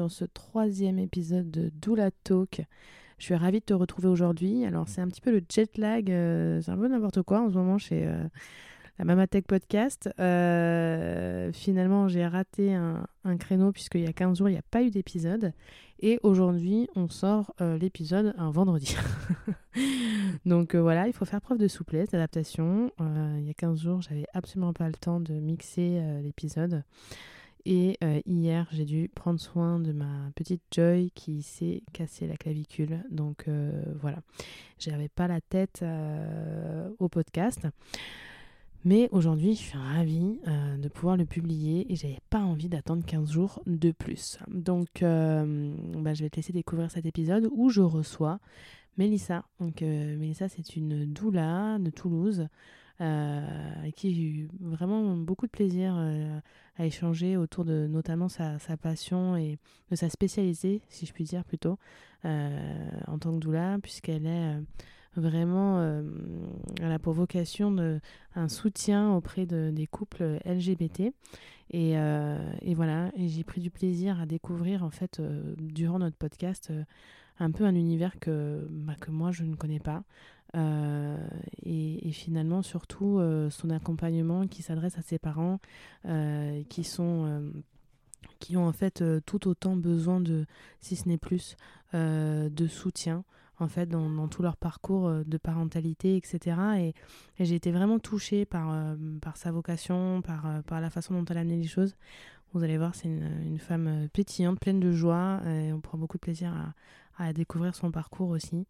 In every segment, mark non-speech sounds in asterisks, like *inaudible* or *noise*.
dans ce troisième épisode de Doula Talk. Je suis ravie de te retrouver aujourd'hui. Alors c'est un petit peu le jet lag, euh, c'est un peu n'importe quoi en ce moment chez euh, la Mamatech Podcast. Euh, finalement j'ai raté un, un créneau puisqu'il y a 15 jours il n'y a pas eu d'épisode. Et aujourd'hui on sort l'épisode un vendredi. *laughs* Donc voilà, il faut faire preuve de souplesse, d'adaptation. il y a 15 jours j'avais absolument pas le temps de mixer l'épisode. Et euh, hier, j'ai dû prendre soin de ma petite Joy qui s'est cassée la clavicule. Donc euh, voilà, j'avais pas la tête euh, au podcast. Mais aujourd'hui, je suis ravie de pouvoir le publier et j'avais pas envie d'attendre 15 jours de plus. Donc bah, je vais te laisser découvrir cet épisode où je reçois Mélissa. Donc Mélissa, c'est une doula de Toulouse. Avec qui j'ai eu vraiment beaucoup de plaisir à échanger autour de notamment sa, passion et de sa spécialité, si je puis dire plutôt, euh, en tant que doula, puisqu'elle est euh, vraiment, euh, elle a pour vocation de, un soutien auprès de, des couples LGBT. Et, et voilà, et j'ai pris du plaisir à découvrir en fait durant notre podcast un peu un univers que, bah, que moi je ne connais pas. Euh, et, finalement, surtout, euh, son accompagnement qui s'adresse à ses parents euh, qui sont qui ont en fait tout autant besoin de, si ce n'est plus, de soutien en fait dans, tout leur parcours de parentalité, etc. Et, j'ai été vraiment touchée par, sa vocation, par, par la façon dont elle a amené les choses. Vous allez voir, c'est une, femme pétillante, pleine de joie, et on prend beaucoup de plaisir à, découvrir son parcours aussi.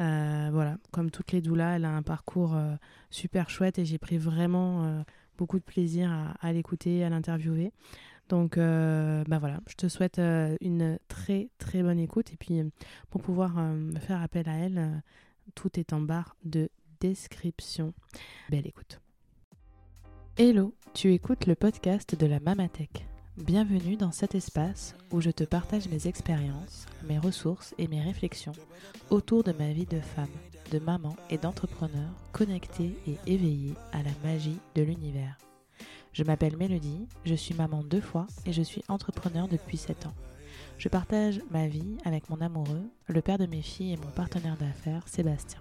Euh, voilà, comme toutes les doulas, elle a un parcours euh, super chouette et j'ai pris vraiment euh, beaucoup de plaisir à, l'écouter, à l'interviewer. Donc, bah voilà, je te souhaite une très très bonne écoute et puis pour pouvoir faire appel à elle, tout est en barre de description. Belle écoute. Hello, tu écoutes le podcast de la Mamatech. Bienvenue dans cet espace où je te partage mes expériences, mes ressources et mes réflexions autour de ma vie de femme, de maman et d'entrepreneur connectée et éveillée à la magie de l'univers. Je m'appelle Mélodie, je suis maman deux fois et je suis entrepreneur depuis 7 ans. Je partage ma vie avec mon amoureux, le père de mes filles et mon partenaire d'affaires, Sébastien.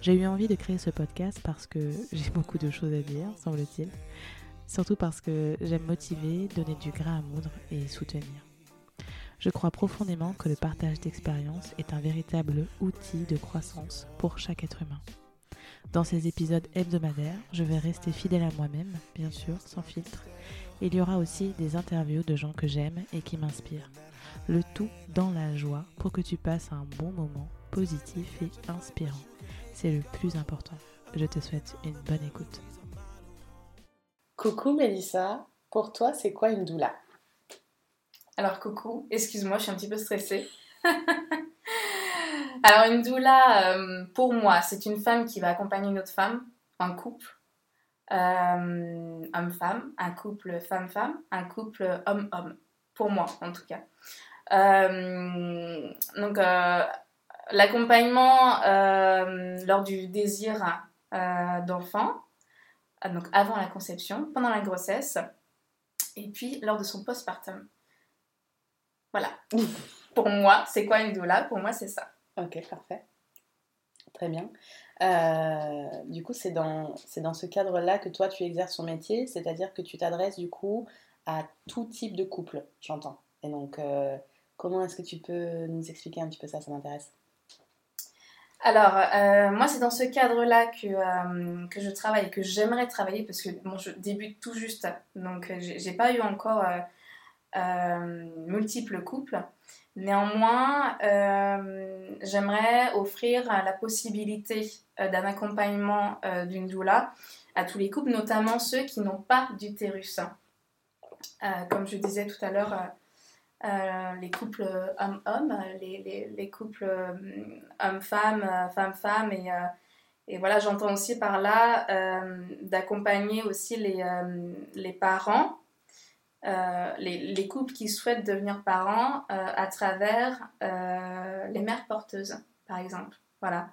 J'ai eu envie de créer ce podcast parce que j'ai beaucoup de choses à dire, semble-t-il. Surtout parce que j'aime motiver, donner du grain à moudre et soutenir. Je crois profondément que le partage d'expériences est un véritable outil de croissance pour chaque être humain. Dans ces épisodes hebdomadaires, je vais rester fidèle à moi-même, bien sûr, sans filtre. Il y aura aussi des interviews de gens que j'aime et qui m'inspirent. Le tout dans la joie pour que tu passes un bon moment positif et inspirant. C'est le plus important. Je te souhaite une bonne écoute. Coucou Mélissa, pour toi c'est quoi une doula? Alors coucou, excuse-moi, je suis un petit peu stressée. *laughs* Alors une doula, euh, pour moi, c'est une femme qui va accompagner une autre femme, un couple, euh, homme-femme, un couple femme-femme, un couple homme-homme, pour moi en tout cas. Euh, donc l'accompagnement lors du désir d'enfant, donc avant la conception, pendant la grossesse, et puis lors de son postpartum. Voilà. *laughs* Pour moi, c'est quoi une doula? Pour moi, c'est ça. Ok, parfait. Très bien. Euh, du coup, c'est dans, dans ce cadre-là que toi, tu exerces ton métier, c'est-à-dire que tu t'adresses du coup à tout type de couple, j'entends. Et donc, euh, comment est-ce que tu peux nous expliquer un petit peu ça? Ça m'intéresse. Alors, euh, moi, c'est dans ce cadre-là que, euh, que je travaille et que j'aimerais travailler parce que je débute tout juste, donc euh, j'ai pas eu encore multiples couples. Néanmoins, j'aimerais offrir la possibilité d'un accompagnement d'une doula à tous les couples, notamment ceux qui n'ont pas d'utérus. comme je disais tout à l'heure, euh, les couples hommes-hommes, les, les, couples euh, hommes-femmes, euh, femmes-femmes. Et, et, voilà, j'entends aussi par là d'accompagner aussi les, les parents, les, les, couples qui souhaitent devenir parents à travers les mères porteuses, par exemple. Voilà.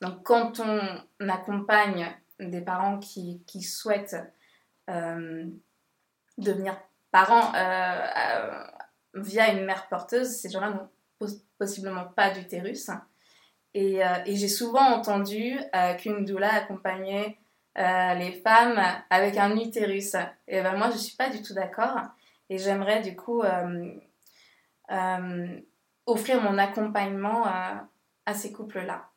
Donc, quand on accompagne des parents qui, qui souhaitent devenir parents via une mère porteuse, ces gens-là n'ont possiblement pas d'utérus. Et, et j'ai souvent entendu qu'une doula accompagnait les femmes avec un utérus. Et ben moi, je suis pas du tout d'accord. Et j'aimerais du coup offrir mon accompagnement à ces couples-là,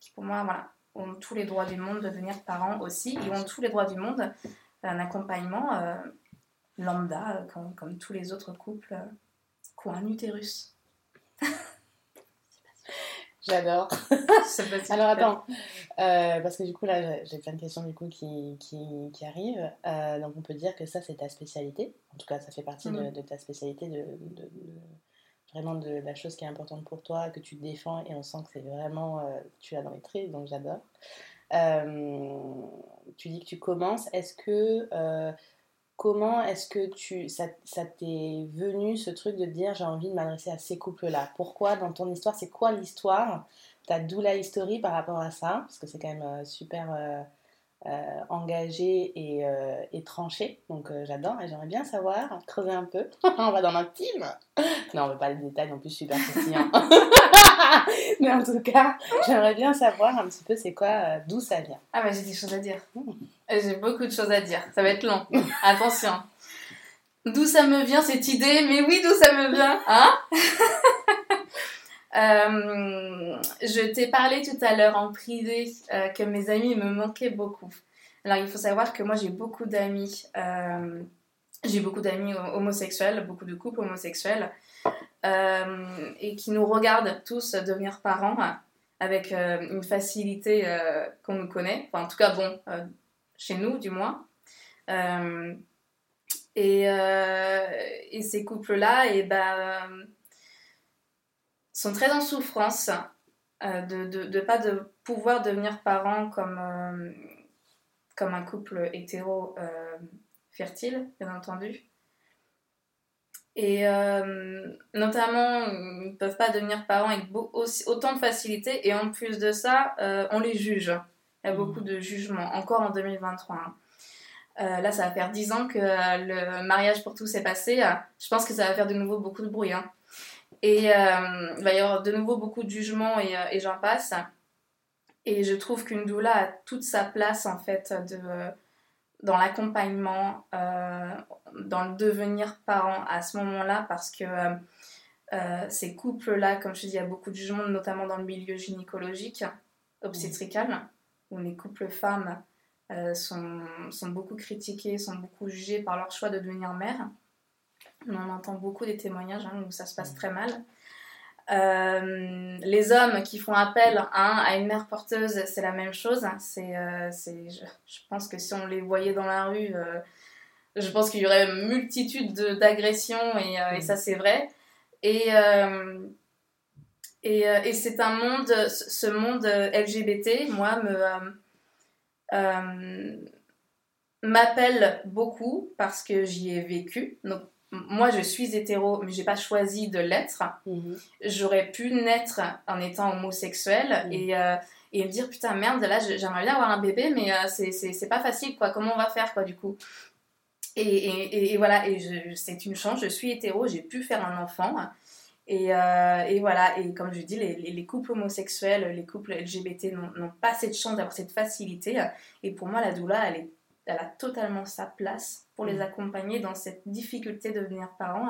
qui pour moi, voilà, ont tous les droits du monde de devenir parents aussi, ils ont tous les droits du monde un accompagnement euh, lambda, euh, comme, tous les autres couples euh, un utérus. *laughs* J'adore. *laughs* Alors attends, parce que du coup là j'ai plein de questions du coup qui, qui, qui arrivent. donc on peut dire que ça c'est ta spécialité. En tout cas ça fait partie de, mm. ta spécialité, de, de, vraiment de la chose qui est importante pour toi, que tu défends et on sent que c'est vraiment, tu l'as dans les traits, donc j'adore. tu dis que tu commences. Est-ce que comment est-ce que tu ça, t'est venu ce truc de dire j'ai envie de m'adresser à ces couples-là? Pourquoi dans ton histoire C'est quoi l'histoire? Ta doula history par rapport à ça? Parce que c'est quand même super euh, engagé et, euh, et, tranché. Donc euh, j'adore et j'aimerais bien savoir, *laughs* creuser un peu. *laughs* on va dans l'intime. Non, on veut pas les détails non plus super croustillants. *laughs* Mais en tout cas, j'aimerais bien savoir un petit peu c'est quoi, d'où ça vient. Ah bah j'ai des choses à dire. Mmh. J'ai beaucoup de choses à dire. Ça va être long. Attention. D'où ça me vient cette idée? Mais oui, d'où ça me vient Hein? Euh, je t'ai parlé tout à l'heure en privé euh, que mes amis me manquaient beaucoup. Alors il faut savoir que moi j'ai beaucoup d'amis, euh, j'ai beaucoup d'amis homosexuels, beaucoup de couples homosexuels, et qui nous regardent tous devenir parents avec une facilité qu'on nous connaît, en tout cas bon, chez nous du moins. Et, ces couples-là, et ben sont très en souffrance euh, de ne de, pas de pouvoir devenir parents comme, euh, comme un couple hétéro euh, fertile, bien entendu. Et notamment, ils ne peuvent pas devenir parents avec autant de facilité. Et en plus de ça, on les juge. Il y a mmh. beaucoup de jugements, encore en 2023. Hein. là, ça va faire 10 ans que le mariage pour tous est passé. Je pense que ça va faire de nouveau beaucoup de bruit. Hein. Et euh, il va y avoir de nouveau beaucoup de jugements et, euh, et j'en passe. Et je trouve qu'une doula a toute sa place en fait de, dans l'accompagnement, euh, dans le devenir parent à ce moment-là parce que ces couples-là, comme je dis, il y a beaucoup de jugements, notamment dans le milieu gynécologique, obstétrical, où les couples femmes sont, sont beaucoup critiqués, sont beaucoup jugés par leur choix de devenir mère. On en entend beaucoup des témoignages hein, où ça se passe très mal. Euh, les hommes qui font appel hein, à une mère porteuse, c'est la même chose. C'est, euh, je, pense que si on les voyait dans la rue, euh, je pense qu'il y aurait une multitude d'agressions et, ça c'est vrai. Et, et, et c'est un monde, ce monde LGBT, moi, me m'appelle beaucoup parce que j'y ai vécu. Donc moi je suis hétéro mais j'ai pas choisi de l'être. Mhm. j'aurais pu naître en étant homosexuel mhm. et, euh, et me dire putain merde là j'aimerais bien avoir un bébé mais euh, c'est pas facile quoi. Comment on va faire quoi du coup? Et, et, et voilà. Et c'est une chance. Je suis hétéro. J'ai pu faire un enfant. Et, euh, et, voilà, et comme je dis, les, les, couples homosexuels, les couples LGBT n'ont pas cette chance d'avoir cette facilité. Et pour moi, la doula, elle est elle a totalement sa place pour les mm. accompagner dans cette difficulté de devenir parent,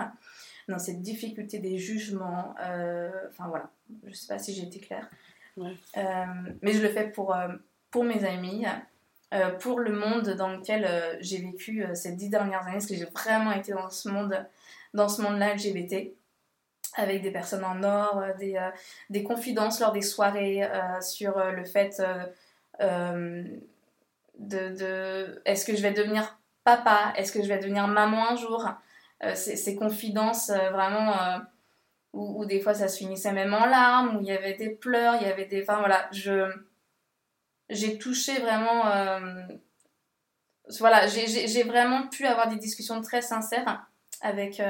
dans cette difficulté des jugements. Euh, enfin voilà, je sais pas si j'ai été claire. Euh, mais je le fais pour, euh, pour mes amis, pour le monde dans lequel j'ai vécu ces dix dernières années, parce que j'ai vraiment été dans ce monde, dans ce monde-là LGBT avec des personnes en or, des, des confidences lors des soirées sur le fait de, est-ce que je vais devenir papa, est-ce que je vais devenir maman un jour, euh, ces, confidences euh, vraiment euh, où, des fois ça se finissait même en larmes, où il y avait des pleurs, il y avait des, enfin voilà, je j'ai touché vraiment, voilà, j'ai vraiment pu avoir des discussions très sincères avec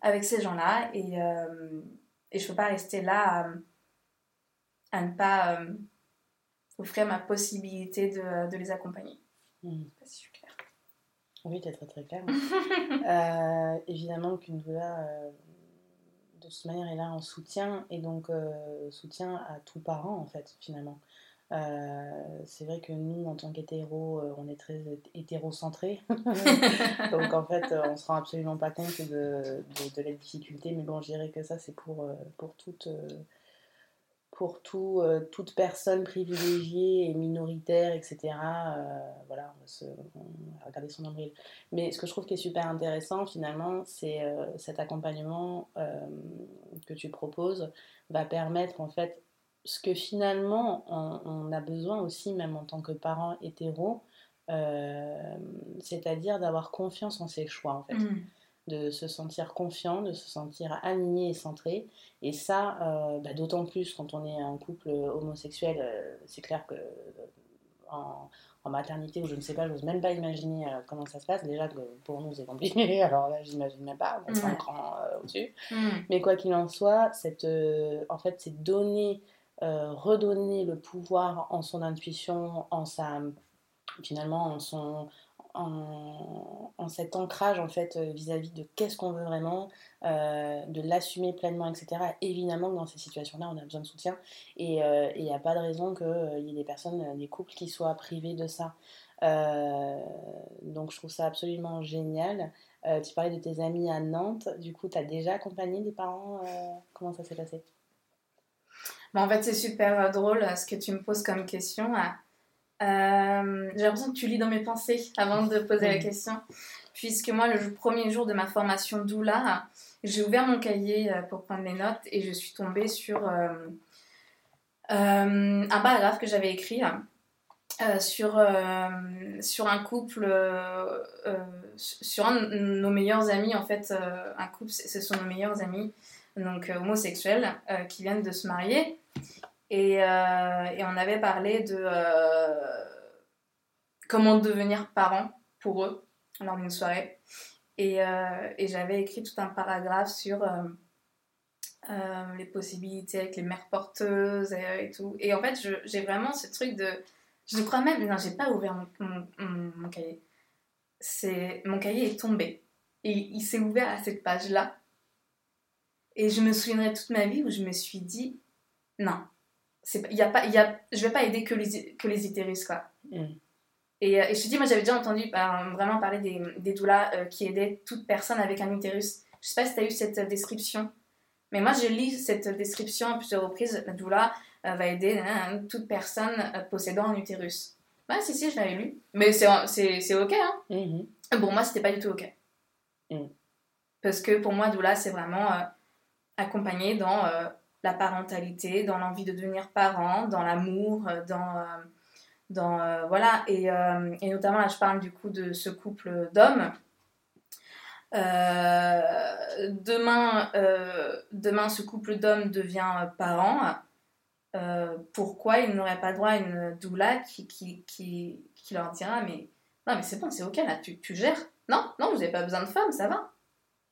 avec ces gens-là et je peux pas rester là à ne pas offrir ma possibilité de, de les accompagner. Hmm. Je sais pas si je suis claire. Oui, t'es très très clair. *laughs* Euh, évidemment qu'une doula, euh, de toute manière, est là en soutien et donc euh, soutien à tout parent en fait, finalement. Euh, c'est vrai que nous, en tant qu'hétéros, on est très hétérocentrés. *laughs* donc en fait, on se rend absolument pas compte de, de, de la difficulté. Mais bon, je dirais que ça, c'est pour, pour toute. Pour tout, euh, toute personne privilégiée et minoritaire, etc., euh, voilà, on va, regarder son nombril. Mais ce que je trouve qui est super intéressant, finalement, c'est euh, cet accompagnement que tu proposes va permettre, en fait, ce que finalement on, a besoin aussi, même en tant que parent hétéro, euh, c'est-à-dire d'avoir confiance en ses choix, en fait Mm. De se sentir confiant, de se sentir aligné et centré. Et ça, euh, bah, d'autant plus quand on est un couple homosexuel, euh, c'est clair que euh, en, en maternité, ou je ne sais pas, je n'ose même pas imaginer euh, comment ça se passe. Déjà que pour nous, c'est compliqué, *laughs* alors là, j'imagine même pas, on est un cran euh, au-dessus. Mais quoi qu'il en soit, cette, euh, en fait, c'est donner, euh, redonner le pouvoir en son intuition, en sa, finalement, en son, en, cet ancrage en fait euh, vis-à-vis de qu'est-ce qu'on veut vraiment, euh, de l'assumer pleinement, etc. Évidemment que dans ces situations-là, on a besoin de soutien et euh, il n'y a pas de raison qu'il y ait des personnes, euh, des couples qui soient privés de ça. Euh, donc je trouve ça absolument génial. Euh, tu parlais de tes amis à Nantes, du coup, tu as déjà accompagné des parents euh, Comment ça s'est passé? Bon, en fait, c'est super euh, drôle euh, ce que tu me poses comme question. Euh, J'ai l'impression que tu lis dans mes pensées avant de poser la question. Puisque moi, le premier jour de ma formation doula, j'ai ouvert mon cahier euh, pour prendre les notes et je suis tombée sur euh, euh, un paragraphe que j'avais écrit sur, sur un couple, sur un de nos meilleurs amis. En fait, un couple, ce sont nos meilleurs amis donc homosexuels qui viennent de se marier. Et, euh, et on avait parlé de euh, comment devenir parent pour eux lors d'une soirée. Et, euh, j'avais écrit tout un paragraphe sur les possibilités avec les mères porteuses et, tout. Et en fait, j'ai vraiment ce truc de... Je crois même... Non, j'ai pas ouvert mon, cahier. Mon cahier est tombé. Et il s'est ouvert à cette page-là. Et je me souviendrai toute ma vie où je me suis dit, non, y a pas, y a, je vais pas aider que les, que les utérus, quoi. Mm. Et, euh, et je te dis, moi j'avais déjà entendu bah, vraiment parler des, des doulas euh, qui aidaient toute personne avec un utérus. Je sais pas si tu as eu cette description, mais moi j'ai lu cette description à plusieurs reprises. La doula euh, va aider euh, toute personne euh, possédant un utérus. Ouais, si, si, je l'avais lu. Mais c'est, c'est, c'est ok, hein. Mhm. Pour moi, c'était pas du tout ok. Mm. Parce que pour moi, doula, c'est vraiment accompagner dans la parentalité, dans l'envie de devenir parent, dans l'amour, euh, dans. euh, dans euh, voilà, et, euh, et notamment là, je parle du coup de ce couple d'hommes. Demain, demain, ce couple d'hommes devient parent. Pourquoi ils n'auraient pas droit à une doula qui, qui, qui, qui leur dira mais non mais c'est bon c'est ok là tu, tu gères non non vous n'avez pas besoin de femme ça va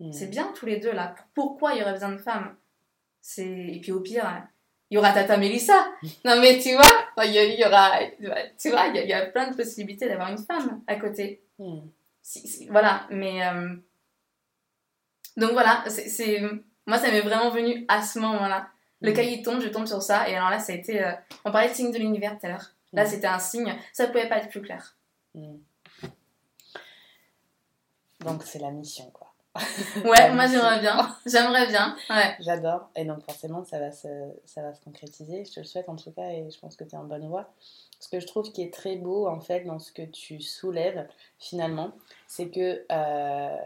Mm. c'est bien tous les deux là pourquoi il y aurait besoin de femmes? C'est et puis au pire il y aura Tata Mélissa non mais tu vois il y, aura tu vois il y, a, plein de possibilités d'avoir une femme à côté Mm. si, si- voilà, mais. euh, Donc voilà, c'est, c'est- moi ça m'est vraiment venu à ce moment-là. Le Mm. cahier tombe, je tombe sur ça, et alors là ça a été. euh, On parlait de signe de l'univers tout à l'heure. Là Mm. c'était un signe, ça pouvait pas être plus clair. Donc c'est la mission quoi. *laughs* Ouais, moi j'aimerais bien, j'aimerais bien, ouais. J'adore et donc forcément ça va, se, ça va se concrétiser. Je te le souhaite en tout cas et je pense que tu es en bonne voie. Ce que je trouve qui est très beau en fait dans ce que tu soulèves finalement, c'est que euh,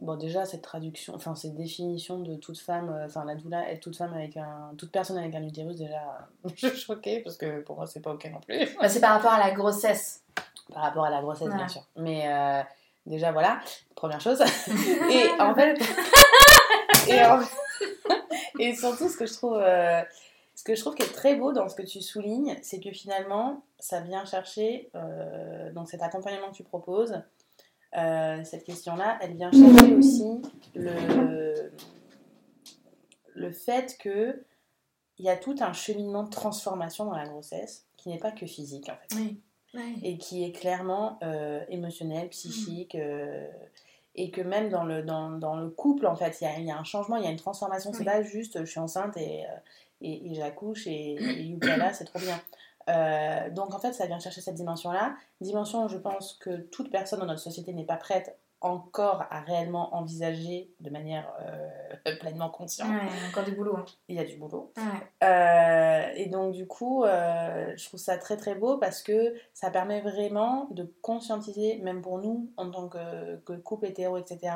bon déjà cette traduction, enfin cette définition de toute femme, euh, enfin la doula est toute femme avec un, toute personne avec un utérus déjà, *laughs* je suis choquée parce que pour moi c'est pas ok non plus. Bah, c'est par rapport à la grossesse. par rapport à la grossesse, bien sûr. Mais euh, déjà, voilà, première chose. *laughs* et en fait, *laughs* et, en- et surtout, ce que je trouve, euh, ce que je trouve qui est très beau dans ce que tu soulignes, c'est que finalement, ça vient chercher, euh, donc cet accompagnement que tu proposes, euh, cette question-là, elle vient chercher aussi le, le fait que il y a tout un cheminement de transformation dans la grossesse qui n'est pas que physique en fait. Oui. Et qui est clairement euh, émotionnel, psychique. Euh, et que même dans le, dans, dans le couple, en fait, il y a, y a, un changement, il y a une transformation. C'est pas juste je suis enceinte et, euh, et, et j'accouche et, et *coughs* c'est trop bien. Euh, donc en fait, ça vient chercher cette dimension-là. Dimension, je pense que toute personne dans notre société n'est pas prête encore à réellement envisager de manière euh, *laughs* pleinement consciente. Ouais, il y a encore du boulot. Hein. Il y a du boulot. Ouais. Euh, et donc du coup, euh, je trouve ça très très beau parce que ça permet vraiment de conscientiser, même pour nous en tant que, que couple hétéro, etc.,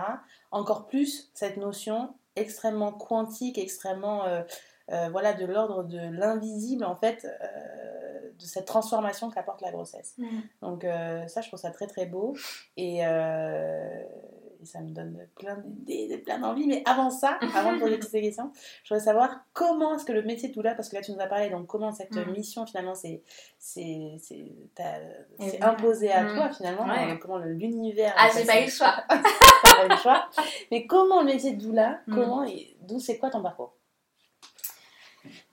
encore plus cette notion extrêmement quantique, extrêmement euh, voilà, de l'ordre de l'invisible, en fait, euh, de cette transformation qu'apporte la grossesse. Mm. Donc euh, ça, je trouve ça très très beau. Et, et ça me donne plein d'idées, plein d'envies. Mais avant ça, *laughs* avant de poser toutes ces questions, je voudrais savoir comment est-ce que le métier de doula, parce que là tu nous as parlé, donc comment cette Mm. mission finalement c'est imposé à Mm. toi finalement, Ouais. comment l'univers. Ah, j'ai pas eu le choix. *laughs* pas eu le choix. Mais comment le métier de doula, Mm. comment et d'où c'est quoi ton parcours?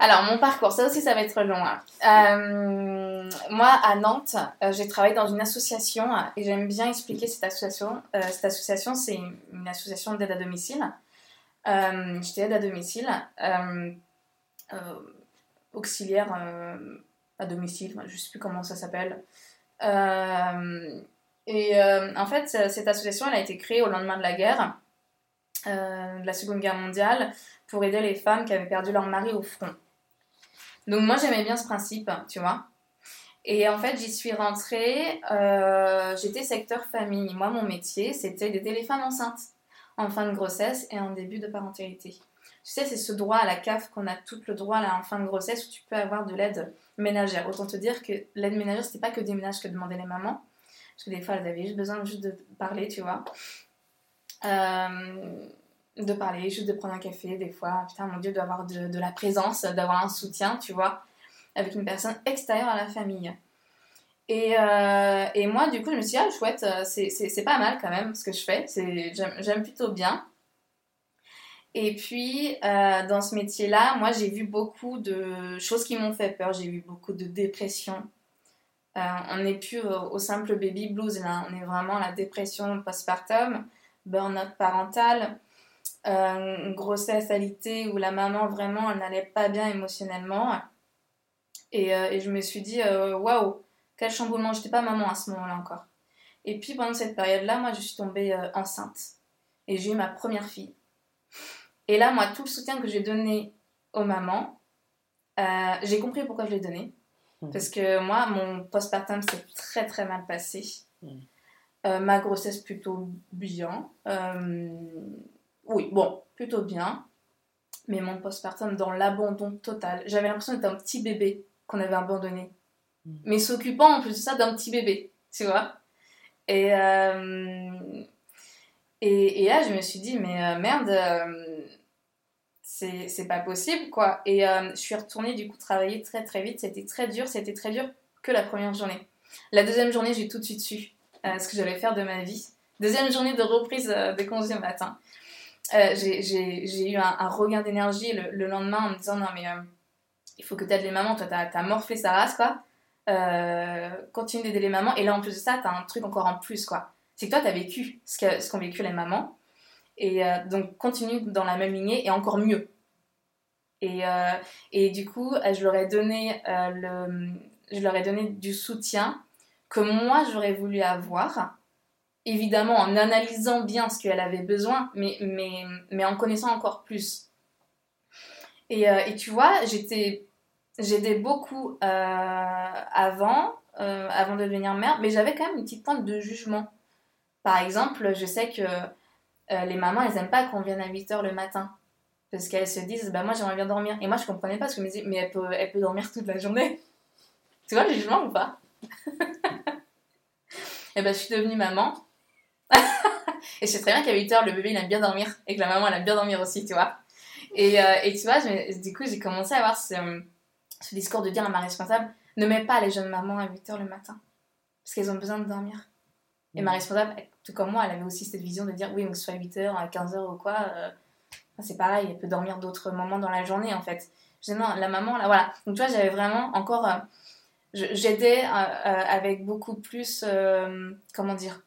Alors, mon parcours, ça aussi, ça va être long. hein. Euh, moi, à Nantes, euh, j'ai travaillé dans une association et j'aime bien expliquer cette association. Euh, cette association, c'est une, association d'aide à domicile. J'étais aide à domicile, auxiliaire à domicile, je ne sais plus comment ça s'appelle. Et en fait, cette association, elle a été créée au lendemain de la guerre, de la Seconde Guerre mondiale, pour aider les femmes qui avaient perdu leur mari au front. Donc moi j'aimais bien ce principe, tu vois. Et en fait j'y suis rentrée, euh, j'étais secteur famille. Moi mon métier c'était d'aider les femmes enceintes en fin de grossesse et en début de parentalité. Tu sais c'est ce droit à la CAF qu'on a tout le droit là en fin de grossesse où tu peux avoir de l'aide ménagère. Autant te dire que l'aide ménagère c'était pas que des ménages que demandaient les mamans. Parce que des fois elles avaient juste besoin juste de parler, tu vois. Euh, de parler, juste de prendre un café, des fois, putain, mon Dieu, d'avoir de, de la présence, d'avoir un soutien, tu vois, avec une personne extérieure à la famille. Et, euh, et moi, du coup, je me suis dit, ah, chouette, euh, c'est- pas mal quand même ce que je fais, j'aime plutôt bien. Et puis, euh, dans ce métier-là, moi, j'ai vu beaucoup de choses qui m'ont fait peur. J'ai vu beaucoup de dépression. On n'est plus au, au simple baby blues, là. On est vraiment à la dépression postpartum, burn-out parental, euh, une grossesse alitée où la maman, vraiment, elle n'allait pas bien émotionnellement. Et, euh, et je me suis dit, euh, waouh, quel chamboulement. J'étais pas maman à ce moment-là encore. Et puis, pendant cette période-là, moi, je suis tombée euh, enceinte. Et j'ai eu ma première fille. Et là, moi, tout le soutien que j'ai donné aux mamans, j'ai compris pourquoi je l'ai donné. Mhm. Parce que moi, mon postpartum s'est très très mal passé. Euh, ma grossesse plutôt bien. Oui, bon, plutôt bien. Mais mon postpartum dans l'abandon total. J'avais l'impression d'être un petit bébé qu'on avait abandonné. Mhm. Mais s'occupant en plus de ça d'un petit bébé, tu vois. Et, euh, et, et là, je me suis dit, mais euh, merde, euh, c'est c'est pas possible, quoi. Et euh, je suis retournée, du coup, travailler très très vite. C'était très dur, c'était très dur que la première journée. La deuxième journée, j'ai tout de suite su ce que j'allais faire de ma vie. Deuxième journée de reprise de congé matin. Euh, j'ai- eu un, regain d'énergie le, le lendemain en me disant, non, mais euh, il faut que tu aides les mamans. Toi, t'as as morflé sa race, quoi. Euh, continue d'aider les mamans. Et là, en plus de ça, t'as un truc encore en plus, quoi. C'est que toi, t'as vécu ce que- ce qu'ont vécu les mamans. Et euh, donc, continue dans la même lignée et encore mieux. Et, et du coup, je leur ai donné, le, je leur ai donné du soutien que moi, j'aurais voulu avoir. Évidemment, en analysant bien ce qu'elle avait besoin, mais, mais, mais en connaissant encore plus. Et, euh, et tu vois, j'étais j'aidais beaucoup euh, avant, euh, avant de devenir mère, mais j'avais quand même une petite pointe de jugement. Par exemple, je sais que les mamans, elles aiment pas qu'on vienne à 8h le matin. Parce qu'elles se disent, bah moi j'aimerais bien dormir. Et moi je comprenais pas, parce que je me disais, mais elle peut, elle peut dormir toute la journée. *laughs* tu vois le jugement ou pas? *laughs* Et ben je suis devenue maman. *laughs* et je sais très bien qu'à 8h, le bébé il aime bien dormir. Et que la maman elle aime bien dormir aussi, tu vois. Et, euh, et tu vois, je du coup j'ai commencé à avoir ce, ce discours de dire à ma responsable, ne mets pas les jeunes mamans à 8h le matin. Parce qu'elles ont besoin de dormir. Et ma responsable, tout comme moi, elle avait aussi cette vision de dire oui, donc soit à 8h, à 15h ou quoi, euh, c'est pareil, elle peut dormir d'autres moments dans la journée en fait. Je disais non, la maman, là, voilà. Donc tu vois, j'avais vraiment encore euh, j'aidais avec beaucoup plus, comment dire,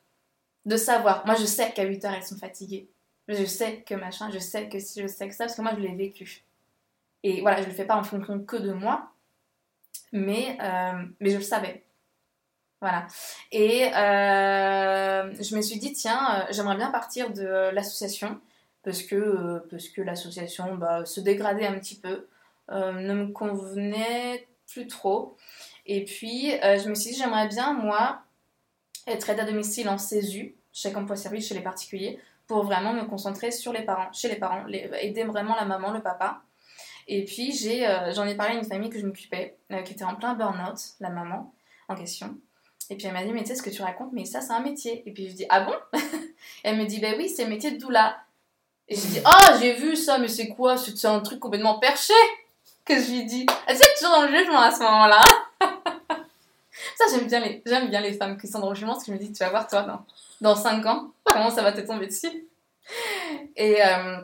de savoir. Moi, je sais qu'à 8 heures, elles sont fatiguées. Je sais que machin, je sais que si, je sais que ça, parce que moi, je l'ai vécu. Et voilà, je le fais pas en fonction que de moi, mais, mais je le savais. Voilà. Et euh, je me suis dit, tiens, euh, j'aimerais bien partir de l'association parce que, euh, que l'association bah, se dégradait un petit peu, ne me convenait plus trop. Et puis, je me suis dit, j'aimerais bien, moi, être aide à domicile en CESU, chèque emploi-service chez les particuliers, pour vraiment me concentrer sur les parents, chez les parents, aider vraiment la maman, le papa. Et puis, j'en ai, parlé à une famille que je m'occupais, qui était en plein burn-out, la maman en question. Et puis elle m'a dit, mais tu sais ce que tu racontes, mais ça c'est un métier. Et puis je dis, ah bon? *laughs* Elle me dit, ben oui, c'est le métier de doula. Et je dis, ah j'ai vu ça, mais c'est quoi? C'est un truc complètement perché que je lui dis? Elle était toujours dans le jugement à ce moment-là. Ça j'aime bien, les, j'aime bien les femmes qui sont dans le jugement parce que je me dis, tu vas voir toi, dans, dans 5 ans, comment ça va te tomber dessus. Et, euh,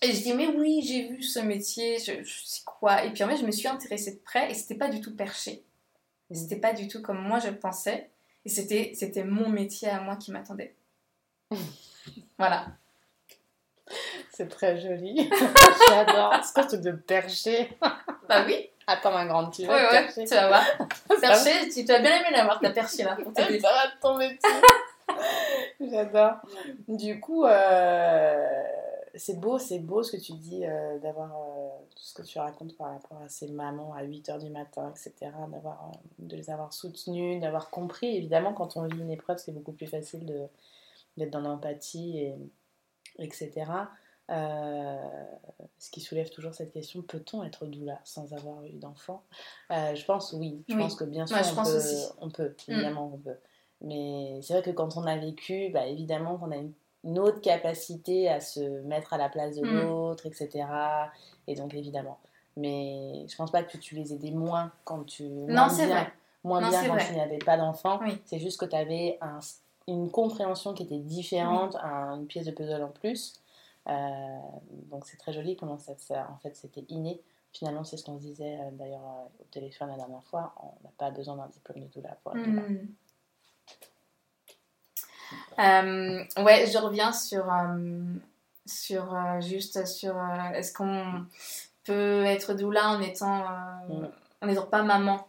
et je dis, mais oui, j'ai vu ce métier, je, je sais quoi. Et puis en fait, je me suis intéressée de près et c'était pas du tout perché. C'était pas du tout comme moi je pensais. Et c'était, c'était mon métier à moi qui m'attendait. *laughs* voilà. C'est très joli. *laughs* J'adore. Ce truc de percher Bah oui. Attends, ma grande, tu vas ouais, ouais, *laughs* tu vas voir. Percher, tu, tu as bien aimé l'avoir, ta perché là. Pour Ça va tomber dessus. J'adore. Du coup, euh, c'est beau, c'est beau ce que tu dis euh, d'avoir euh, tout ce que tu racontes par rapport à ces mamans à 8h du matin, etc. D'avoir, euh, de les avoir soutenues, d'avoir compris. Évidemment, quand on vit une épreuve, c'est beaucoup plus facile de, d'être dans l'empathie, et, etc. ce qui soulève toujours cette question peut-on être doula sans avoir eu d'enfant? Je pense oui. Je pense que bien sûr, on, peut, on, peut, mm. évidemment, on peut. Mais c'est vrai que quand on a vécu, bah, évidemment qu'on a une une autre capacité à se mettre à la place de mm. l'autre, etc. Et donc, évidemment. Mais je pense pas que tu les aidais moins quand tu. Non, c'est vrai. Moins bien quand tu n'avais pas d'enfant. C'est juste que tu avais un, une compréhension qui était différente, une pièce de puzzle en plus. Euh, donc, c'est très joli comment ça, en fait, c'était inné. Finalement, c'est ce qu'on se disait euh, d'ailleurs euh, au téléphone la dernière fois. On n'a pas besoin d'un diplôme de doula pour être mm. Euh, ouais, je reviens sur, euh, sur euh, juste sur est-ce qu'on peut être doula en étant, en n'étant pas maman?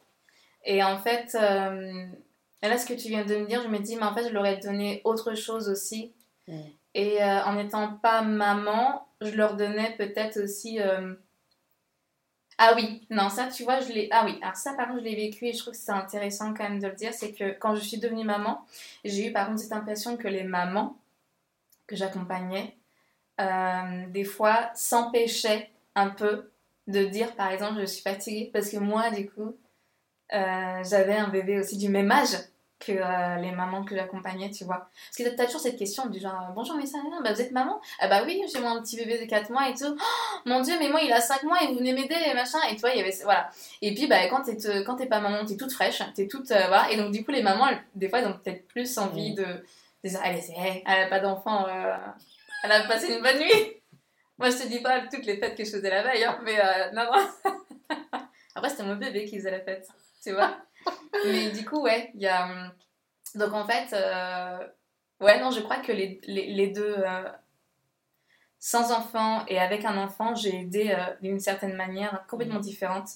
Et en fait, là, ce que tu viens de me dire, je me dis, mais en fait, je leur ai donné autre chose aussi. Et en n'étant pas maman, je leur donnais peut-être aussi ah oui, non, ça, tu vois, je l'ai. Ah oui, alors ça, par contre, je l'ai vécu et je trouve que c'est intéressant quand même de le dire. C'est que quand je suis devenue maman, j'ai eu par contre cette impression que les mamans que j'accompagnais, euh, des fois, s'empêchaient un peu de dire, par exemple, je suis fatiguée. Parce que moi, du coup, euh, j'avais un bébé aussi du même âge que euh, les mamans que j'accompagnais, tu vois. Parce que t'as toujours cette question du genre Bonjour, mais ça bah, vous êtes maman? Ah bah oui, j'ai mon petit bébé de 4 mois et tout. Oh, mon dieu, mais moi il a 5 mois et vous venez m'aider et machin. Et toi, il y avait. Voilà. Et puis, bah, quand t'es, quand t'es pas maman, t'es toute fraîche, t'es toute. Euh, voilà. Et donc, du coup, les mamans, des fois, elles ont peut-être plus envie de. de dire Allez, c'est, elle a pas d'enfant, euh, elle a passé une bonne nuit. Moi, je te dis pas toutes les fêtes que je faisais la veille, hein, mais non, non. *laughs* Après, c'était mon bébé qui faisait la fête, tu vois. Mais du coup, ouais, il y a. Hum, donc en fait, euh, ouais, non, je crois que les, les, deux. Euh, sans enfant et avec un enfant, j'ai aidé euh, d'une certaine manière complètement différente.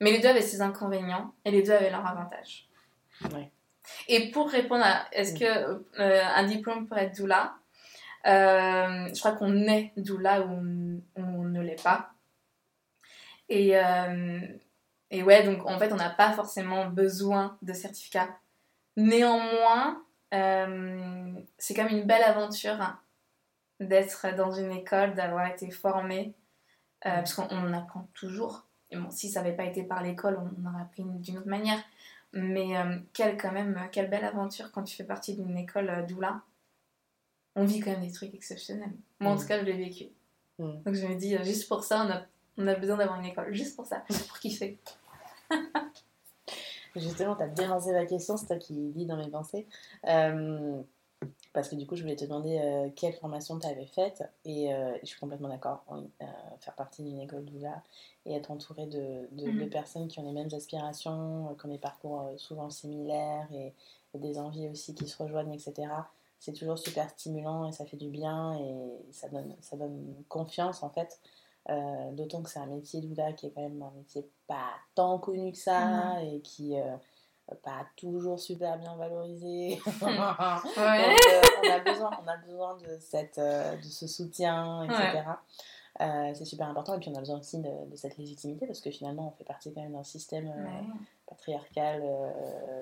Mais les deux avaient ses inconvénients et les deux avaient leurs avantages. Ouais. Et pour répondre à est-ce que un diplôme pourrait être doula, je crois qu'on est doula ou on, on ne l'est pas. Et, et ouais, donc en fait, on n'a pas forcément besoin de certificat. Néanmoins, euh, c'est comme une belle aventure hein, d'être dans une école, d'avoir été formé, euh, parce qu'on apprend toujours. Et bon, si ça n'avait pas été par l'école, on aurait appris d'une autre manière. Mais euh, quelle, quand même, quelle belle aventure quand tu fais partie d'une école doula. On vit quand même des trucs exceptionnels. Moi, en tout mm. cas, je l'ai vécu. Mm. Donc je me dis, juste pour ça, on a, on a besoin d'avoir une école. Juste pour ça, pour kiffer. Justement, tu as bien lancé la question, c'est toi qui lis dans mes pensées. Euh, parce que du coup, je voulais te demander euh, quelle formation tu avais faite. Et euh, je suis complètement d'accord. Faire partie d'une école doula et être entouré de, de, de Mhm. personnes qui ont les mêmes aspirations, qui ont des parcours souvent similaires et, et des envies aussi qui se rejoignent, etc. C'est toujours super stimulant et ça fait du bien et ça donne, ça donne confiance en fait. Euh, D'autant que c'est un métier doula qui est quand même un métier pas tant connu que ça et qui euh, pas toujours super bien valorisé. *laughs* Donc, euh, on, a besoin, on a besoin de, cette, euh, de ce soutien, etc. C'est super important. Et puis on a besoin aussi de, de cette légitimité parce que finalement on fait partie quand même d'un système Ouais. patriarcal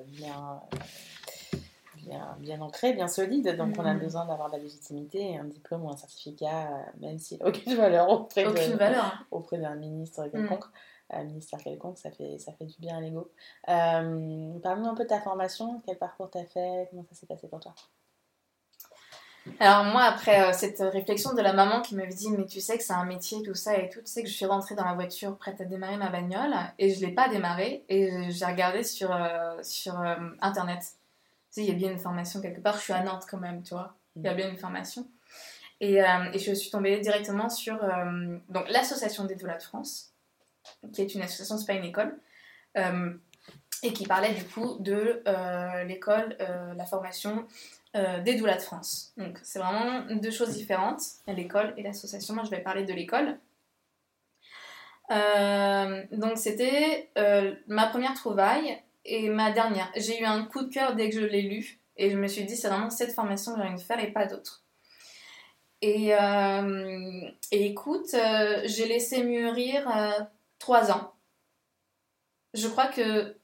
bien, bien, bien ancré, bien solide. Donc on a Mhm. besoin d'avoir de la légitimité un diplôme ou un certificat, euh, même s'il n'a aucune valeur auprès de- Aucune valeur. auprès d'un ministre Mm. quelconque, un ministère quelconque, ça fait, ça fait du bien à l'ego. Euh, Parle-nous un peu de ta formation, quel parcours tu as fait, comment ça s'est passé pour toi? Alors moi, après euh, cette réflexion de la maman qui m'avait dit, mais tu sais que c'est un métier, tout ça et tout, tu sais que je suis rentrée dans la voiture prête à démarrer ma bagnole et je l'ai pas démarrée et j'ai regardé sur, euh, sur euh, Internet. Sais, il y a bien une formation quelque part, je suis à Nantes quand même, tu vois. Il y a bien une formation. Et, euh, et je suis tombée directement sur euh, donc l'association des doulas de France, qui est une association, c'est pas une école, euh, et qui parlait du coup de l'école, la formation des doulas de France. Donc c'est vraiment deux choses différentes, l'école et l'association. Moi je vais parler de l'école. Donc c'était ma première trouvaille et ma dernière. J'ai eu un coup de cœur dès que je l'ai lu et je me suis dit c'est vraiment cette formation que j'ai envie de faire et pas d'autre. Et, euh, et écoute, euh, j'ai laissé mûrir euh, trois ans. Je crois que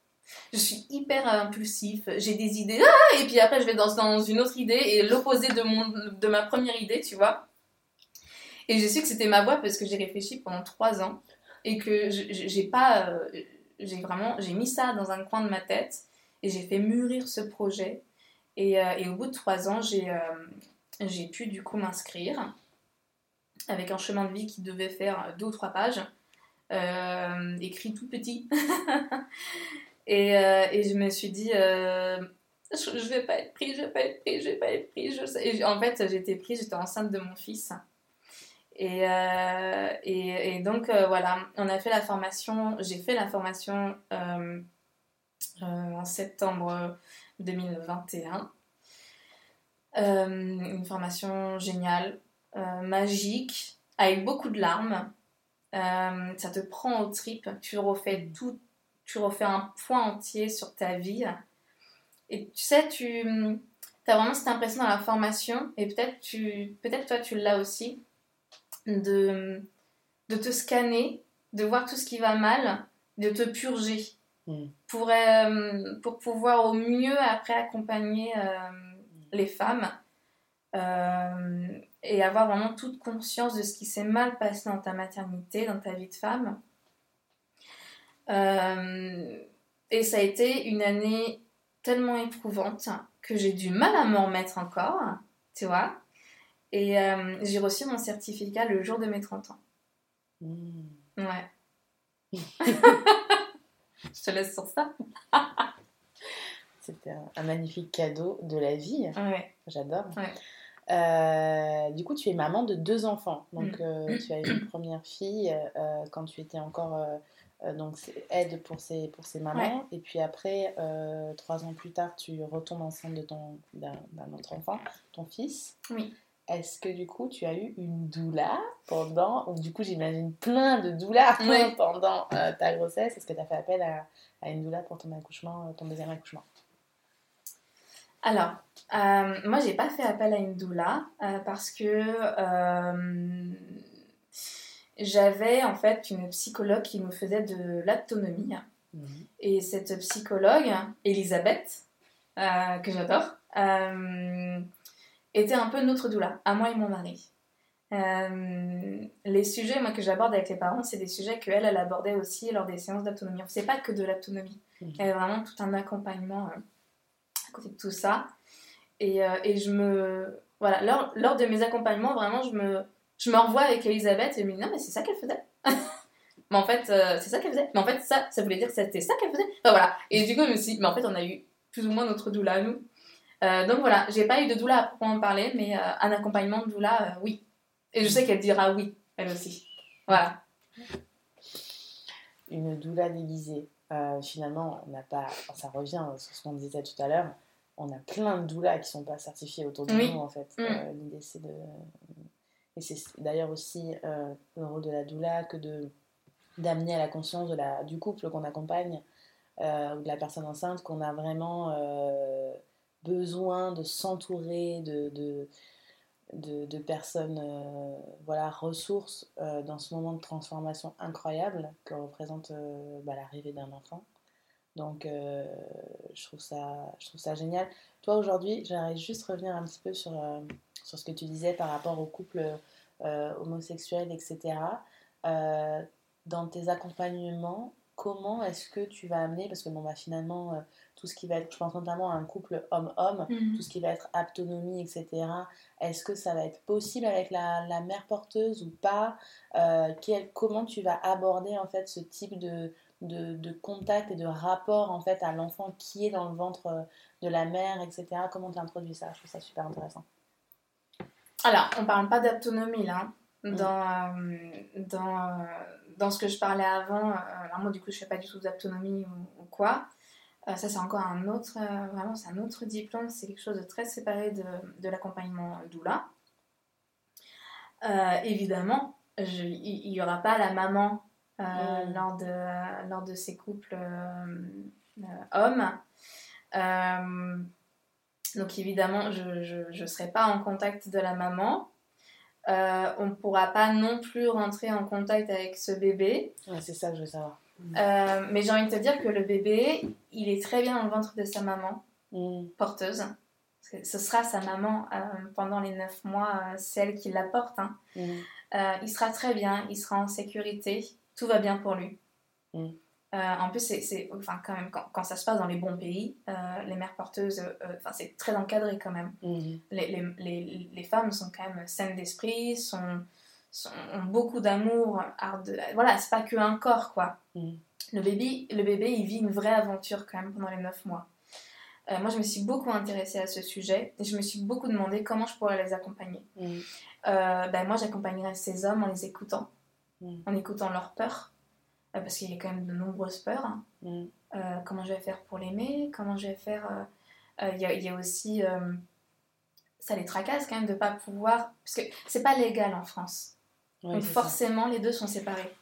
je suis hyper impulsif, j'ai des idées, ah, et puis après je vais dans, dans une autre idée et l'opposé de, mon, de ma première idée, tu vois. Et j'ai su que c'était ma voie parce que j'ai réfléchi pendant trois ans et que j'ai pas, j'ai vraiment, j'ai mis ça dans un coin de ma tête et j'ai fait mûrir ce projet. Et, euh, et au bout de trois ans, j'ai euh, pu du coup m'inscrire avec un chemin de vie qui devait faire deux ou trois pages, euh, écrit tout petit. *laughs* et, euh, et je me suis dit, je, je vais pas être prise, je vais pas être prise, je vais pas être prise. Je en fait, j'étais prise, j'étais enceinte de mon fils. Et, euh, et, et donc euh, voilà, on a fait la formation, j'ai fait la formation euh, en septembre 2021. Euh, une formation géniale, magique, avec beaucoup de larmes. Ça te prend au trip, tu refais tout, tu refais un point entier sur ta vie. Et tu sais, tu as vraiment cette impression dans la formation, et peut-être peut-être toi tu l'as aussi, de, de te scanner, de voir tout ce qui va mal, de te purger. Mm. Pour, euh, pour pouvoir au mieux après accompagner euh, les femmes euh, et avoir vraiment toute conscience de ce qui s'est mal passé dans ta maternité, dans ta vie de femme. Et ça a été une année tellement éprouvante que j'ai du mal à m'en remettre encore, tu vois. Et euh, j'ai reçu mon certificat le jour de mes 30 ans. Mm. Ouais. *laughs* Je te laisse sur ça. *laughs* C'était un, un magnifique cadeau de la vie, Ouais. j'adore. Ouais. Euh, du coup, tu es maman de deux enfants. Donc, Mm. euh, tu as eu une première fille quand tu étais encore donc aide pour ses, pour ses mamans. Et puis après, euh, trois ans plus tard, tu retombes enceinte de ton d'un autre enfant, ton fils. Oui. Est-ce que du coup, tu as eu une doula pendant, ou du coup, j'imagine plein de doulas *laughs* Oui. pendant euh, ta grossesse? Est-ce que tu as fait appel à, à une doula pour ton accouchement, euh, ton deuxième accouchement? Alors, euh, moi, j'ai pas fait appel à une doula euh, parce que j'avais en fait une psychologue qui me faisait de l'autonomie. Et cette psychologue, Elisabeth, que j'adore, était un peu notre doula, à moi et mon mari. Euh, les sujets moi, que j'aborde avec les parents, c'est des sujets qu'elle, elle abordait aussi lors des séances d'autonomie. C'est pas que de l'autonomie, Mhm. il y a vraiment tout un accompagnement euh, à côté de tout ça. Et, euh, et je me. Voilà, lors, lors de mes accompagnements, vraiment, je me, je me revois avec Elisabeth et je me dis non, mais c'est ça qu'elle faisait. *laughs* mais en fait, c'est ça qu'elle faisait. Mais en fait, ça, ça voulait dire que c'était ça qu'elle faisait. Enfin voilà. Et du coup, je me suis dit, mais en fait, on a eu plus ou moins notre doula à nous. Donc voilà, j'ai pas eu de doula à proprement parler, mais un accompagnement de doula, oui. Et je sais qu'elle dira oui, elle aussi. Voilà. Une doula déguisée. finalement, on n'a pas. ça revient sur ce qu'on disait tout à l'heure. On a plein de doulas qui sont pas certifiés autour de nous, en fait. Mm. L'idée, c'est de. Et c'est d'ailleurs aussi le rôle de la doula que de d'amener à la conscience de la, du couple qu'on accompagne euh, ou de la personne enceinte qu'on a vraiment euh, besoin de s'entourer de, de, de, personnes euh, voilà, ressources dans ce moment de transformation incroyable que représente bah, l'arrivée d'un enfant. Donc je, trouve ça, je trouve ça génial. Toi aujourd'hui, j'aimerais juste revenir un petit peu sur, sur ce que tu disais par rapport aux couples homosexuels, etc dans tes accompagnements, comment est-ce que tu vas amener, parce que bon, bah, finalement, euh, tout ce qui va être, je pense notamment à un couple homme-homme, mhm. tout ce qui va être autonomie, etc., est-ce que ça va être possible avec la, la mère porteuse ou pas? Euh, quel, Comment tu vas aborder en fait ce type de, de, de contact et de rapport en fait à l'enfant qui est dans le ventre euh, de la mère, etc. Comment tu introduis ça? Je trouve ça super intéressant. Alors, on parle pas d'autonomie là. Mm. Dans, dans dans ce que je parlais avant, euh, alors moi du coup je fais pas du tout d'autonomie ou, quoi. Euh, ça c'est encore un autre, euh, vraiment c'est un autre diplôme, c'est quelque chose de très séparé de, de l'accompagnement doula. évidemment, il n'y aura pas la maman mm. lors, de, lors de ces couples hommes. donc évidemment, je ne serai pas en contact de la maman. Euh, on ne pourra pas non plus rentrer en contact avec ce bébé. c'est ça que je veux savoir. Euh, mais j'ai envie de te dire que le bébé, il est très bien dans le ventre de sa maman, mm. porteuse. Ce sera sa maman euh, pendant les 9 mois, celle qui la porte. Hein. Mm. il sera très bien, il sera en sécurité, tout va bien pour lui. Mm. Euh, en plus, c'est, enfin, quand même, quand, ça se passe dans les bons pays, euh, les mères porteuses, euh, enfin, c'est très encadré quand même. Mhm. Les, les, les, femmes sont quand même saines d'esprit, sont, ont beaucoup d'amour. Voilà, c'est pas que un corps, quoi. Mhm. Le, bébé, le bébé, il vit une vraie aventure quand même pendant les 9 mois. moi, je me suis beaucoup intéressée à ce sujet et je me suis beaucoup demandé comment je pourrais les accompagner. Mhm. ben, moi, j'accompagnerais ces hommes en les écoutant, en écoutant leurs peurs euh, parce qu'il y a quand même de nombreuses peurs. Hein. Mm. Euh, comment je vais faire pour l'aimer Comment je vais faire euh, Il y, a aussi ça les tracasse quand même de pas pouvoir parce que c'est pas légal en France donc forcément les deux sont séparés.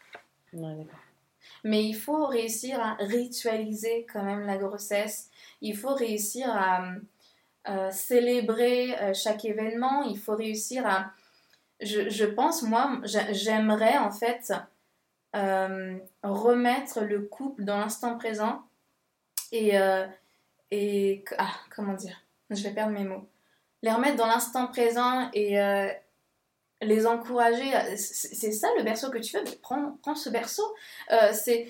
Mais il faut réussir à ritualiser quand même la grossesse. Il faut réussir à célébrer chaque événement. Il faut réussir à je, je pense moi j'aimerais en fait euh, remettre le couple dans l'instant présent et, euh, et ah, comment dire? Je vais perdre mes mots. Les remettre dans l'instant présent et euh, les encourager c'est ça le berceau que tu veux prends, prends ce berceau c'est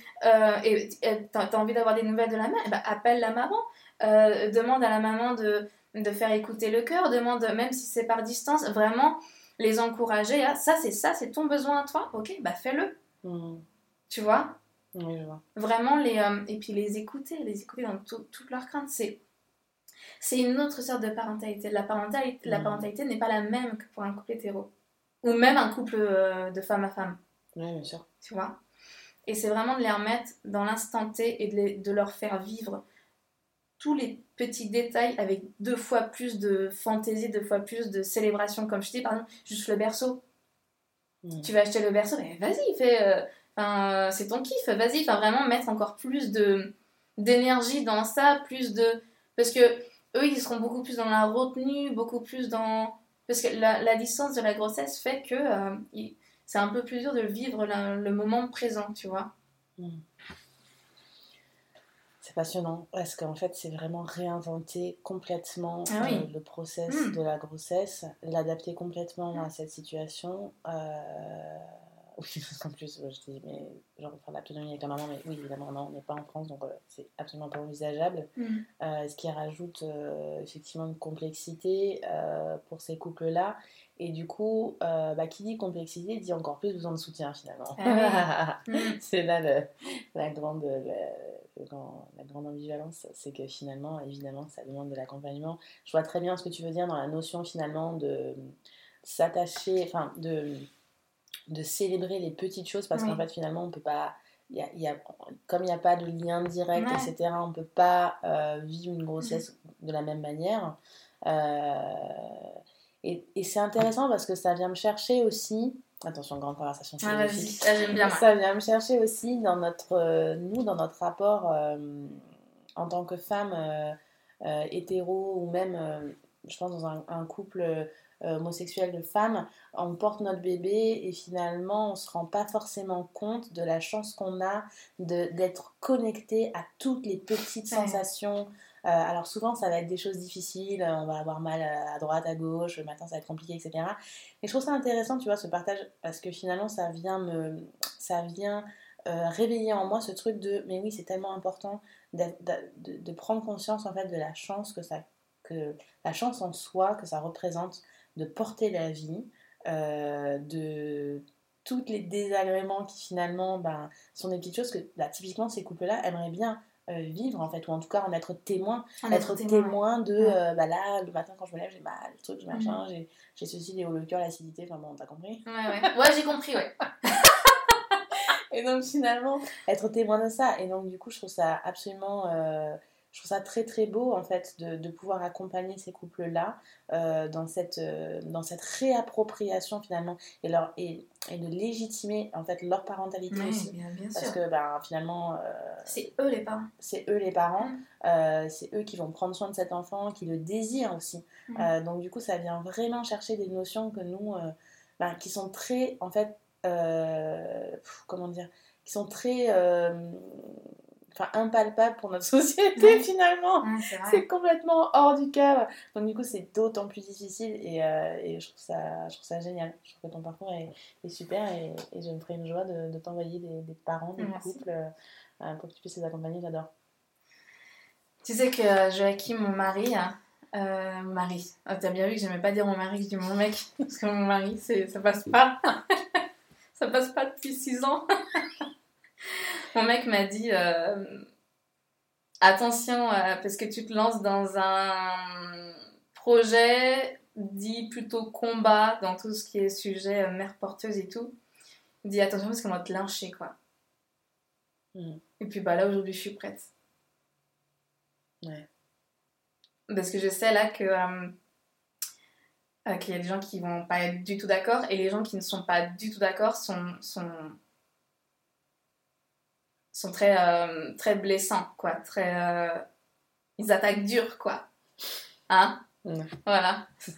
et t'as as envie d'avoir des nouvelles de la mère eh ben, appelle la maman demande à la maman de, de faire écouter le cœur demande même si c'est par distance vraiment les encourager à ça c'est ça c'est ton besoin à toi ok bah fais-le Mm. Tu vois? Oui, je vois. Vraiment, les, euh, et puis les écouter, les écouter dans toutes leurs craintes. C'est, c'est une autre sorte de parentalité. La parentalité, la mm. parentalité n'est pas la même que pour un couple hétéro. Ou même un couple euh, de femme à femme. Oui, bien sûr. Tu vois? Et c'est vraiment de les remettre dans l'instant T et de, de leur faire vivre tous les petits détails avec deux fois plus de fantaisie, deux fois plus de célébration. Comme je dis, par exemple, juste le berceau. Tu vas acheter le berceau, mais vas-y, fais. Euh, c'est ton kiff, vas-y. Enfin, vraiment mettre encore plus de d'énergie dans ça, plus de. Parce que eux, ils seront beaucoup plus dans la retenue, beaucoup plus dans. Parce que la, la distance de la grossesse fait que euh, c'est un peu plus dur de vivre le moment présent, tu vois. Mm. C'est passionnant parce qu'en fait, c'est vraiment réinventer complètement ah euh, le process hmm. de la grossesse, l'adapter complètement à cette situation. Euh, oui, parce qu'en plus, je dis, mais genre faire l'autonomie avec ta maman, mais oui, évidemment, non, on n'est pas en France, donc c'est absolument pas envisageable. Mm. ce qui rajoute effectivement une complexité pour ces couples-là. Et du coup, bah, qui dit complexité dit encore plus besoin de soutien finalement. Ah *laughs* mm. c'est là le, la, grande, la grande ambivalence, c'est que finalement, évidemment, ça demande de l'accompagnement. Je vois très bien ce que tu veux dire dans la notion finalement de s'attacher, enfin de, de célébrer les petites choses parce qu'en fait finalement on peut pas, y a, y a, comme il n'y a pas de lien direct, etc., on peut pas euh, vivre une grossesse de la même manière. Euh, et, et c'est intéressant parce que ça vient me chercher aussi. Attention, grande conversation ah, j'aime bien. Ça vient me chercher aussi dans notre, euh, nous, dans notre rapport en tant que femme hétéro ou même, je pense, dans un, un couple euh, homosexuels de femmes, on porte notre bébé et finalement on se rend pas forcément compte de la chance qu'on a d'être connecté à toutes les petites sensations. Euh, alors souvent ça va être des choses difficiles, on va avoir mal à droite, à gauche, le matin ça va être compliqué, etc. Et je trouve ça intéressant, tu vois, ce partage, parce que finalement ça vient me, ça vient euh, réveiller en moi ce truc de, mais oui c'est tellement important de, de, de, prendre conscience en fait de la chance que ça, que la chance en soi que ça représente de porter la vie, euh, de tous les désagréments qui finalement ben, sont des petites choses que là, typiquement ces couples-là aimeraient bien euh, vivre en fait, ou en tout cas en être témoin, être, témoin, de euh, bah là le matin quand je me lève j'ai mal, le truc, machin, mhm. j'ai ceci, les hauts le cœur, l'acidité, enfin bon, t'as compris. Ouais, ouais, ouais j'ai compris, ouais. *laughs* et donc finalement, être témoin de ça, et donc du coup je trouve ça absolument je trouve ça très très beau en fait de, de pouvoir accompagner ces couples là euh, dans cette euh, dans cette réappropriation finalement et leur et, et, de légitimer en fait leur parentalité aussi. bien, bien parce que ben, finalement euh, c'est eux les parents. c'est eux les parents. Mm. c'est eux qui vont prendre soin de cet enfant qui le désirent aussi. Mm. donc du coup ça vient vraiment chercher des notions que nous ben, qui sont très en fait comment dire qui sont très enfin impalpable pour notre *laughs* société finalement. c'est complètement hors du cadre. Donc du coup c'est d'autant plus difficile et, euh, et, je, trouve ça, je trouve ça génial. Je trouve que ton parcours est, est super et, et, je me ferai une joie de, de t'envoyer des, des, parents, des couples euh, pour que tu puisses les accompagner. J'adore. Tu sais que Joachim, mon mari, euh, mari, oh, t'as bien vu que j'aimais pas dire mon mari, je dis mon mec, *laughs* parce que mon mari, ça passe pas. *laughs* ça passe pas depuis 6 ans. Mon mec m'a dit euh, attention, euh, parce que tu te lances dans un projet dit plutôt combat dans tout ce qui est sujet euh, mère porteuse et tout. Il dit attention parce qu'on va te lyncher quoi. Hmm. Et puis bah là aujourd'hui je suis prête. Ouais. Parce que je sais là que qu'il y a des gens qui vont pas être du tout d'accord et les gens qui ne sont pas du tout d'accord sont, sont sont très, euh, très blessants, quoi. Très, euh, ils attaquent dur, quoi. Hein? Voilà. *laughs*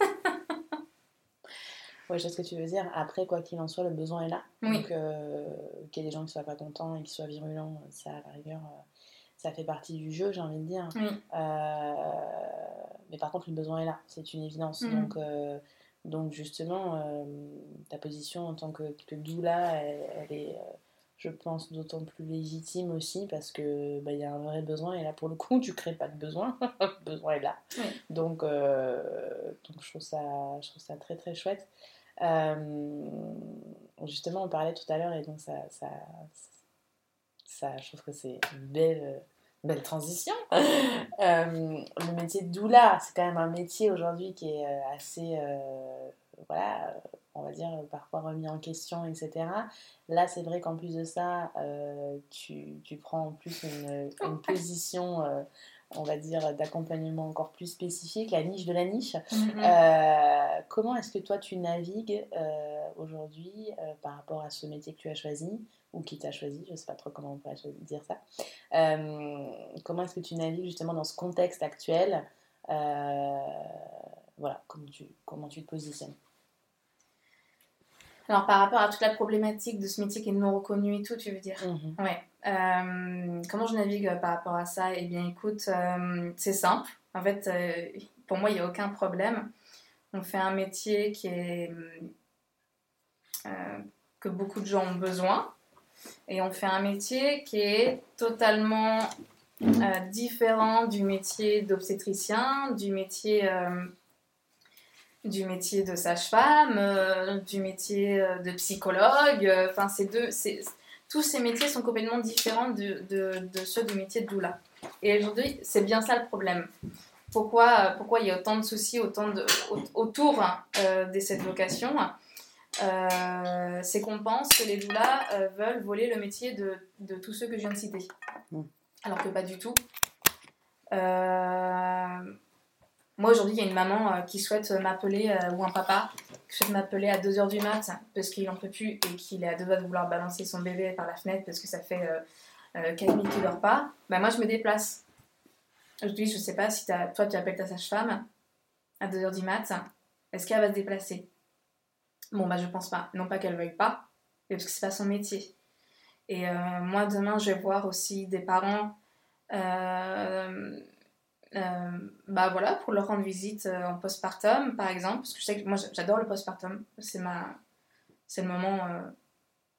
Oui, je sais ce que tu veux dire. Après, quoi qu'il en soit, le besoin est là. Donc, euh, qu'il y ait des gens qui soient pas contents et qui soient virulents, ça, à la rigueur, ça fait partie du jeu, j'ai envie de dire. mais par contre, le besoin est là. C'est une évidence. Mm. Donc, donc, justement, ta position en tant que, que doula, elle est je pense, d'autant plus légitime aussi parce que bah, il y a un vrai besoin et là pour le coup tu crées pas de besoin, *laughs* le besoin est là. Donc, euh, donc je, trouve ça, je trouve ça très très chouette. Euh, justement on parlait tout à l'heure et donc ça, ça, ça, je trouve que c'est une belle, belle transition. *laughs* Euh, le métier de doula, c'est quand même un métier aujourd'hui qui est assez voilà, on va dire parfois remis en question, etc. Là, c'est vrai qu'en plus de ça, euh, tu, tu, prends en plus une, une *laughs* position, euh, on va dire, d'accompagnement encore plus spécifique, la niche de la niche. Mhm. Euh, comment est-ce que toi, tu navigues aujourd'hui par rapport à ce métier que tu as choisi ou qui t'a choisi, je ne sais pas trop comment on pourrait dire ça. comment est-ce que tu navigues justement dans ce contexte actuel Voilà, comment tu, comment tu te positionnes? Alors, par rapport à toute la problématique de ce métier qui est non reconnu et tout, tu veux dire mhm. Ouais. Euh, comment je navigue euh, par rapport à ça? Eh bien, écoute, euh, c'est simple. En fait, pour moi, il n'y a aucun problème. On fait un métier qui est. que beaucoup de gens ont besoin. Et on fait un métier qui est totalement euh, différent du métier d'obstétricien, du métier, euh, du métier de sage-femme, euh, du métier de psychologue. Enfin, ces deux, tous ces métiers sont complètement différents de, de, de, ceux du métier de doula. Et aujourd'hui, c'est bien ça le problème. Pourquoi, pourquoi il y a autant de soucis autant de, autour de cette vocation c'est qu'on pense que les doulas veulent voler le métier de, de, tous ceux que je viens de citer. Alors que pas du tout. Euh, moi aujourd'hui, il y a une maman euh, qui souhaite m'appeler, euh, ou un papa qui souhaite m'appeler à 2h du mat parce qu'il en peut plus et qu'il est à deux doigts de vouloir balancer son bébé par la fenêtre parce que ça fait 4 minutes qu'il dort pas. Bah, moi, je me déplace. Je dis, je sais pas si toi tu appelles ta sage-femme à 2h du mat, est-ce qu'elle va se déplacer? Bon, bah je pense pas. Non pas qu'elle veuille pas, mais parce que c'est pas son métier. Et euh, moi, demain, je vais voir aussi des parents, euh, euh, bah voilà, pour leur rendre visite en postpartum, par exemple, parce que je sais que moi, j'adore le postpartum, c'est ma, c'est le moment,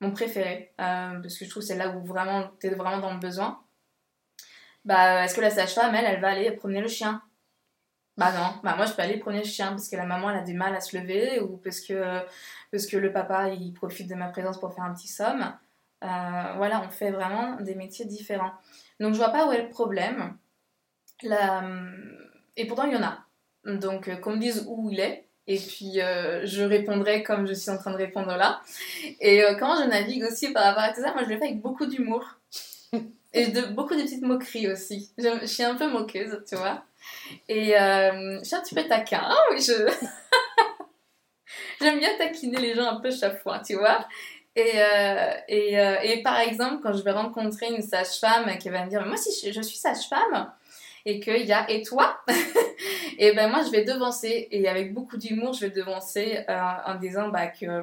mon préféré, parce que je trouve c'est là où vraiment, tu es vraiment dans le besoin. Bah, est-ce que la sage-femme, elle, elle va aller promener le chien? Bah non, bah moi je peux aller promener le chien parce que la maman elle a du mal à se lever ou parce que, parce que le papa il profite de ma présence pour faire un petit somme. Euh, voilà, on fait vraiment des métiers différents. Donc je vois pas où est le problème. Et pourtant il y en a. Donc euh, qu'on me dise où il est. Et puis euh, je répondrai comme je suis en train de répondre là. Et quand je navigue aussi par rapport à tout ça, moi je le fais avec beaucoup d'humour. Et de, beaucoup de petites moqueries aussi. Je, suis un peu moqueuse, tu vois. Et je suis un petit peu taquin. Hein, je... *laughs* J'aime bien taquiner les gens un peu chaque fois, tu vois. Et, euh, et, euh, et, par exemple, quand je vais rencontrer une sage-femme qui va me dire Moi, si je, suis sage-femme, et qu'il y a et toi, *laughs* et ben moi, je vais devancer. Et avec beaucoup d'humour, je vais devancer euh, en disant bah, que,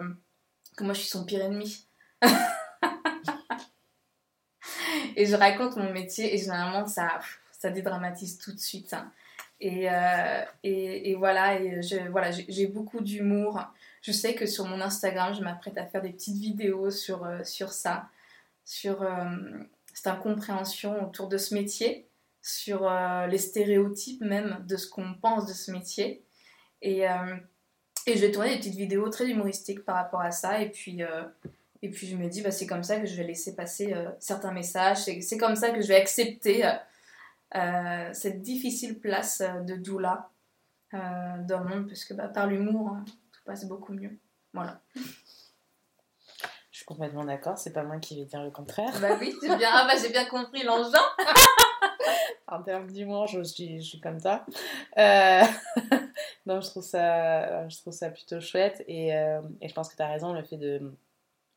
que moi, je suis son pire ennemi. *laughs* et je raconte mon métier, et généralement, ça, ça dédramatise tout de suite. Hein. Et, et, et, voilà, et voilà, j'ai beaucoup d'humour je sais que sur mon Instagram, je m'apprête à faire des petites vidéos sur, euh, sur ça, sur euh, cette incompréhension autour de ce métier, sur euh, les stéréotypes même de ce qu'on pense de ce métier. Et, et je vais tourner des petites vidéos très humoristiques par rapport à ça. Et puis, et puis je me dis, bah, c'est comme ça que je vais laisser passer certains messages. C'est comme ça que je vais accepter cette difficile place de doula dans le monde, parce que bah, par l'humour, hein, passe beaucoup mieux. Voilà. Je suis complètement d'accord, c'est pas moi qui vais dire le contraire. Bah oui, j'ai bien, ah bah, bien compris l'engin. *laughs* en termes d'humour, je suis, je suis comme ça. Euh... *laughs* non, je trouve ça, je trouve ça plutôt chouette et, euh, et je pense que tu as raison, le fait de,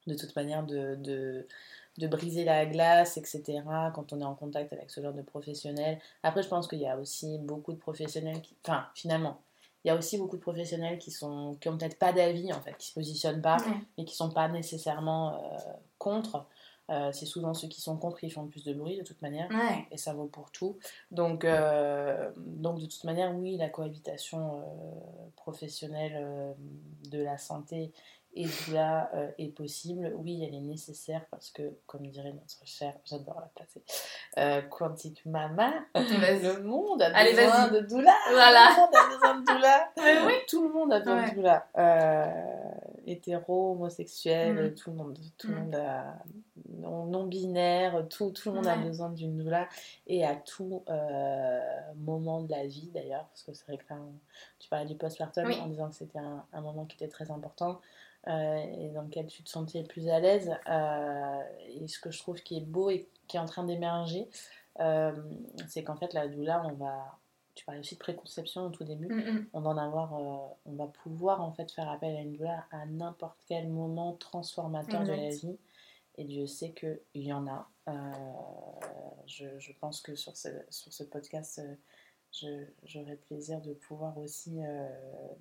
de toute manière de, de, de, briser la glace, etc., quand on est en contact avec ce genre de professionnels. Après, je pense qu'il y a aussi beaucoup de professionnels qui, enfin, finalement, il y a aussi beaucoup de professionnels qui sont qui ont peut-être pas d'avis en fait, qui se positionnent pas, mais qui sont pas nécessairement euh, contre. Euh, c'est souvent ceux qui sont contre qui font le plus de bruit de toute manière, et ça vaut pour tout. Donc, euh, donc de toute manière, oui, la cohabitation professionnelle de la santé et là euh, est possible. Oui, elle est nécessaire parce que, comme dirait notre chère, j'adore la placer, euh, Quantique Mama, le monde a besoin de doula. Voilà. Le monde a besoin de doula. oui. Tout le monde a besoin de doula. Euh, hétéro, homosexuel, mm. tout le monde, tout le mm. monde a, non, binaire, tout, tout le monde a besoin d'une doula et à tout euh, moment de la vie d'ailleurs, parce que c'est vrai que tu parlais du postpartum en disant que c'était un, un moment qui était très important. Euh, et dans lequel tu te sentais plus à l'aise. Euh, et ce que je trouve qui est beau et qui est en train d'émerger, c'est qu'en fait, la doula, on va. Tu parlais aussi de préconception au tout début. Mm, mm. On va en avoir, on va pouvoir en fait faire appel à une doula à n'importe quel moment transformateur de la vie. Et Dieu sait qu'il y en a. Je, je, pense que sur ce, sur ce podcast, j'aurai plaisir de pouvoir aussi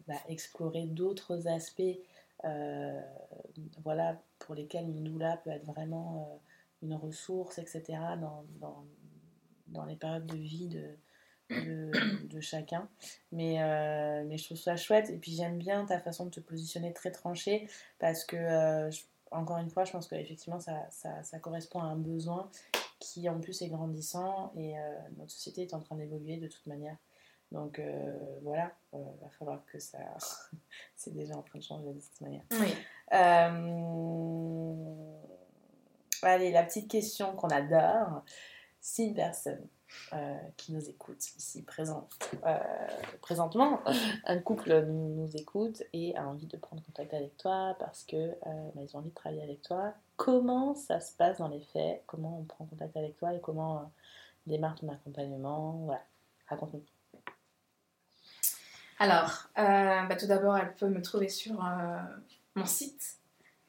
bah, explorer d'autres aspects euh, voilà, pour lesquels une doula peut être vraiment euh, une ressource, etc., dans, dans, dans, les périodes de vie de, de, chacun. Mais, euh, mais je trouve ça chouette. Et puis j'aime bien ta façon de te positionner très tranchée parce que encore une fois, je pense qu'effectivement, ça, ça, ça, correspond à un besoin qui, en plus, est grandissant et euh, notre société est en train d'évoluer de toute manière. Donc euh, voilà, il va falloir que ça. *laughs* c'est déjà en train de changer de cette manière. Oui. Allez, la petite question qu'on adore. Si une personne euh, qui nous écoute ici présent, euh, présentement, *laughs* un couple nous, écoute et a envie de prendre contact avec toi parce que euh, bah, ont envie de travailler avec toi. Comment ça se passe dans les faits? Comment on prend contact avec toi et comment démarre ton accompagnement? Voilà, raconte-nous. Alors, bah, tout d'abord, elle peut me trouver sur mon site.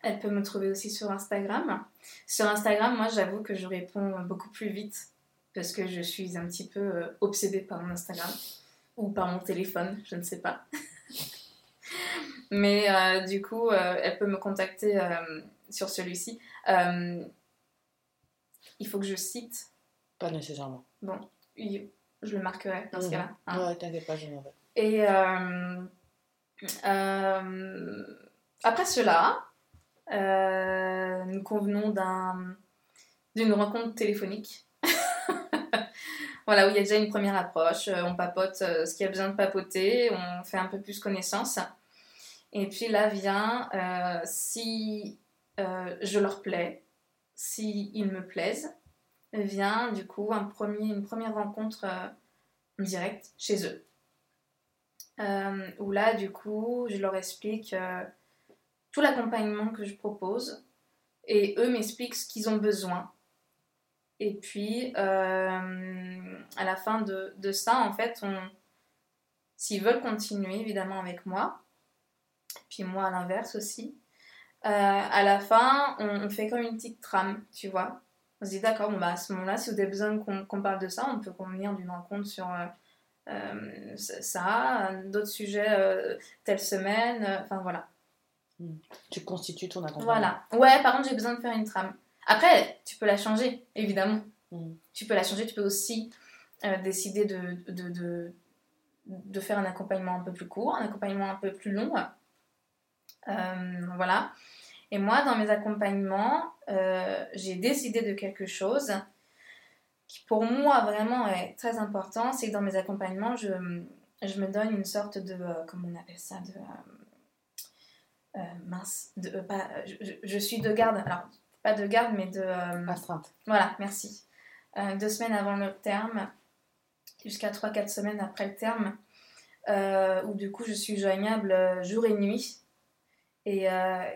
Elle peut me trouver aussi sur Instagram. Sur Instagram, moi, j'avoue que je réponds beaucoup plus vite parce que je suis un petit peu euh, obsédée par mon Instagram ou par mon téléphone, je ne sais pas. *laughs* Mais euh, du coup, euh, elle peut me contacter sur celui-ci. il faut que je cite. Pas nécessairement. Bon, je le marquerai dans ce mhm. cas-là. Hein. Ouais, t'inquiète pas, je m'en vais. Et après cela, nous convenons d'une rencontre téléphonique *laughs* voilà, où il y a déjà une première approche, euh, on papote euh, ce qu'il y a besoin de papoter, on fait un peu plus connaissance. Et puis là vient, euh, si je leur plais, si me plaisent, vient du coup une première rencontre directe chez eux. où là, du coup, je leur explique tout l'accompagnement que je propose et eux m'expliquent ce qu'ils ont besoin et puis, euh, à la fin de, de, ça, en fait, on, s'ils veulent continuer, évidemment, avec moi, puis moi à l'inverse aussi, euh, à la fin, on, fait comme une petite trame, tu vois. On se dit, d'accord, bon, bah, à ce moment-là, si vous avez besoin qu'on parle de ça, on peut convenir d'une rencontre sur euh, ça, d'autres sujets telle semaine, enfin voilà. Hmm. Tu constitues ton accompagnement. Voilà. Ouais, par contre, j'ai besoin de faire une trame. Après, tu peux la changer, évidemment. Mm. Tu peux la changer, tu peux aussi euh, décider de, de, de, de, faire un accompagnement un peu plus court, un accompagnement un peu plus long. Euh, voilà. Et moi, dans mes accompagnements, euh, j'ai décidé de quelque chose qui pour moi vraiment est très important, c'est que dans mes accompagnements, je, je me donne une sorte de, comment on appelle ça, de... mince, de, pas, je, je, suis de garde. Alors, pas de garde, mais de. Euh, Astreinte. Voilà, merci. Euh, deux semaines avant le terme, jusqu'à 3-4 semaines après le terme, euh, où du coup je suis joignable jour et nuit. Et,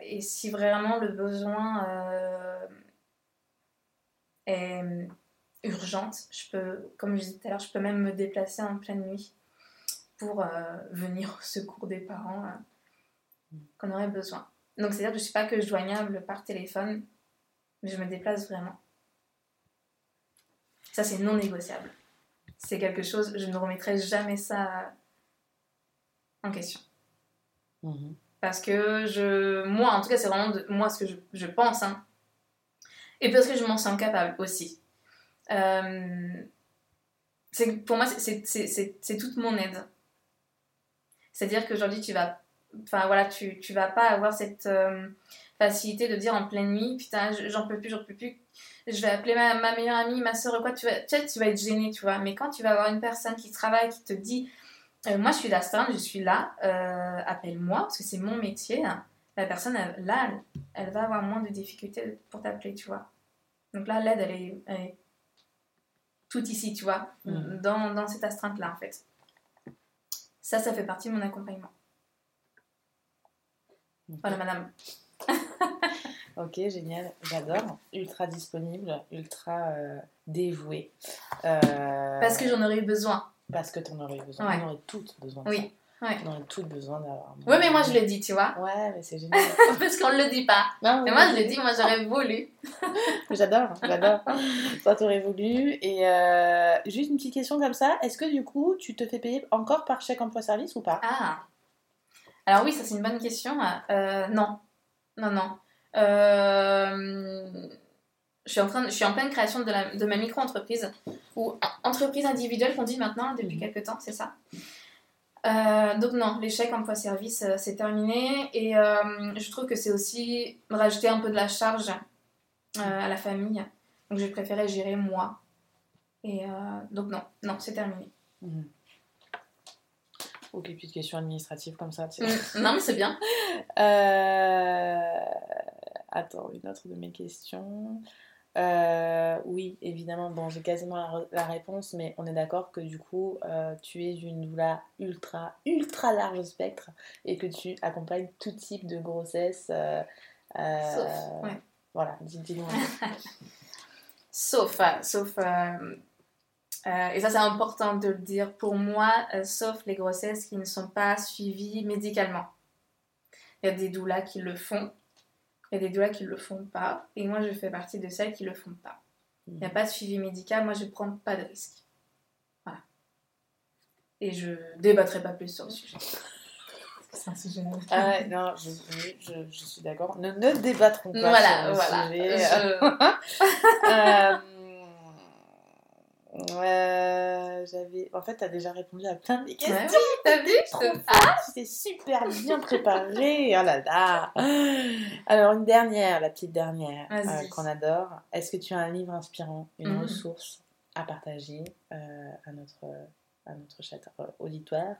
et si vraiment le besoin est urgente, je peux, comme je disais tout à l'heure, je peux même me déplacer en pleine nuit pour venir au secours des parents qu'on aurait besoin. Donc c'est-à-dire que je ne suis pas que joignable par téléphone, mais je me déplace vraiment. Ça, c'est non négociable. C'est quelque chose, je ne remettrai jamais ça en question. Mhm. Parce que je. Moi, en tout cas, c'est vraiment de, moi ce que je, je pense. Hein. Et parce que je m'en sens capable aussi. Euh, pour moi, c'est toute mon aide. C'est-à-dire qu'aujourd'hui, tu vas. Enfin, voilà, tu, tu vas pas avoir cette. Euh, facilité de dire en pleine nuit, putain, j'en peux plus, j'en peux plus, je vais appeler ma, ma meilleure amie, ma soeur, quoi, tu vas, tu, tu vas être gêné, tu vois. Mais quand tu vas avoir une personne qui travaille, qui te dit, euh, moi je suis d'astreinte, je suis là, euh, appelle-moi, parce que c'est mon métier, la personne, là, elle, va avoir moins de difficultés pour t'appeler, tu vois. Donc là, l'aide, elle est, elle est tout ici, tu vois, mmh. dans, dans cette astreinte-là, en fait. Ça, ça fait partie de mon accompagnement. Voilà, madame. *laughs* ok, génial, j'adore. Ultra disponible, ultra euh, dévouée. Euh, Parce que j'en aurais eu besoin. Parce que tu en aurais eu besoin. On aurait toutes besoin de oui. ça. Ouais. On aurait toutes besoin d'avoir. Oui, mais moi je le dis, tu vois. Ouais, mais c'est *laughs* génial. Parce qu'on ne le dit pas. Non, mais moi je le dis, moi j'aurais *laughs* voulu. j'adore, j'adore. Toi t'aurais voulu. Et euh, juste une petite question comme ça, est-ce que du coup tu te fais payer encore par chèque emploi-service ou pas? Ah alors oui, ça c'est une bonne question. non, non, non. Euh, je, suis en train je suis en pleine création de, la, de ma micro-entreprise, ou entreprise individuelle qu'on dit maintenant depuis mhm. quelques temps, c'est ça Euh, donc non, l'échec emploi-service, euh, c'est terminé. Et euh, je trouve que c'est aussi rajouter un peu de la charge à la famille. Donc j'ai préféré gérer moi. Et donc non, non, c'est terminé. Mhm. Ok, petite question administrative comme ça. tu sais. Mm. non mais c'est bien. *laughs* Euh, Attends, une autre de mes questions. Euh, oui, évidemment, bon, j'ai quasiment la, réponse, mais on est d'accord que du coup, euh, tu es une doula ultra, ultra large spectre et que tu accompagnes tout type de grossesse. euh, Sauf, ouais. Voilà, dis- dis-nous. *laughs* Sauf, sauf euh, et ça c'est important de le dire pour moi, euh, sauf les grossesses qui ne sont pas suivies médicalement. Il y a des doulas qui le font, il y a des doulas qui ne le font pas, et moi je fais partie de celles qui ne le font pas. Il n'y a pas de suivi médical, moi je ne prends pas de risque. Voilà. Et je débattrai pas plus sur le sujet. *laughs* C'est un sujet. Ah *laughs* non, je, je, je- je suis d'accord. Ne, ne débattrons pas Voilà, sur le voilà. sujet. Je- *laughs* Euh, euh, j'avais... En fait, tu as déjà répondu à plein de mes questions. Ouais, *laughs* oui, t'as vu Trop te- tu t'es super bien préparée. Oh là là. Alors, une dernière, la petite dernière euh, qu'on adore. Est-ce que tu as un livre inspirant, une Mhm. ressource à partager euh, à notre, à notre chat euh, auditoire?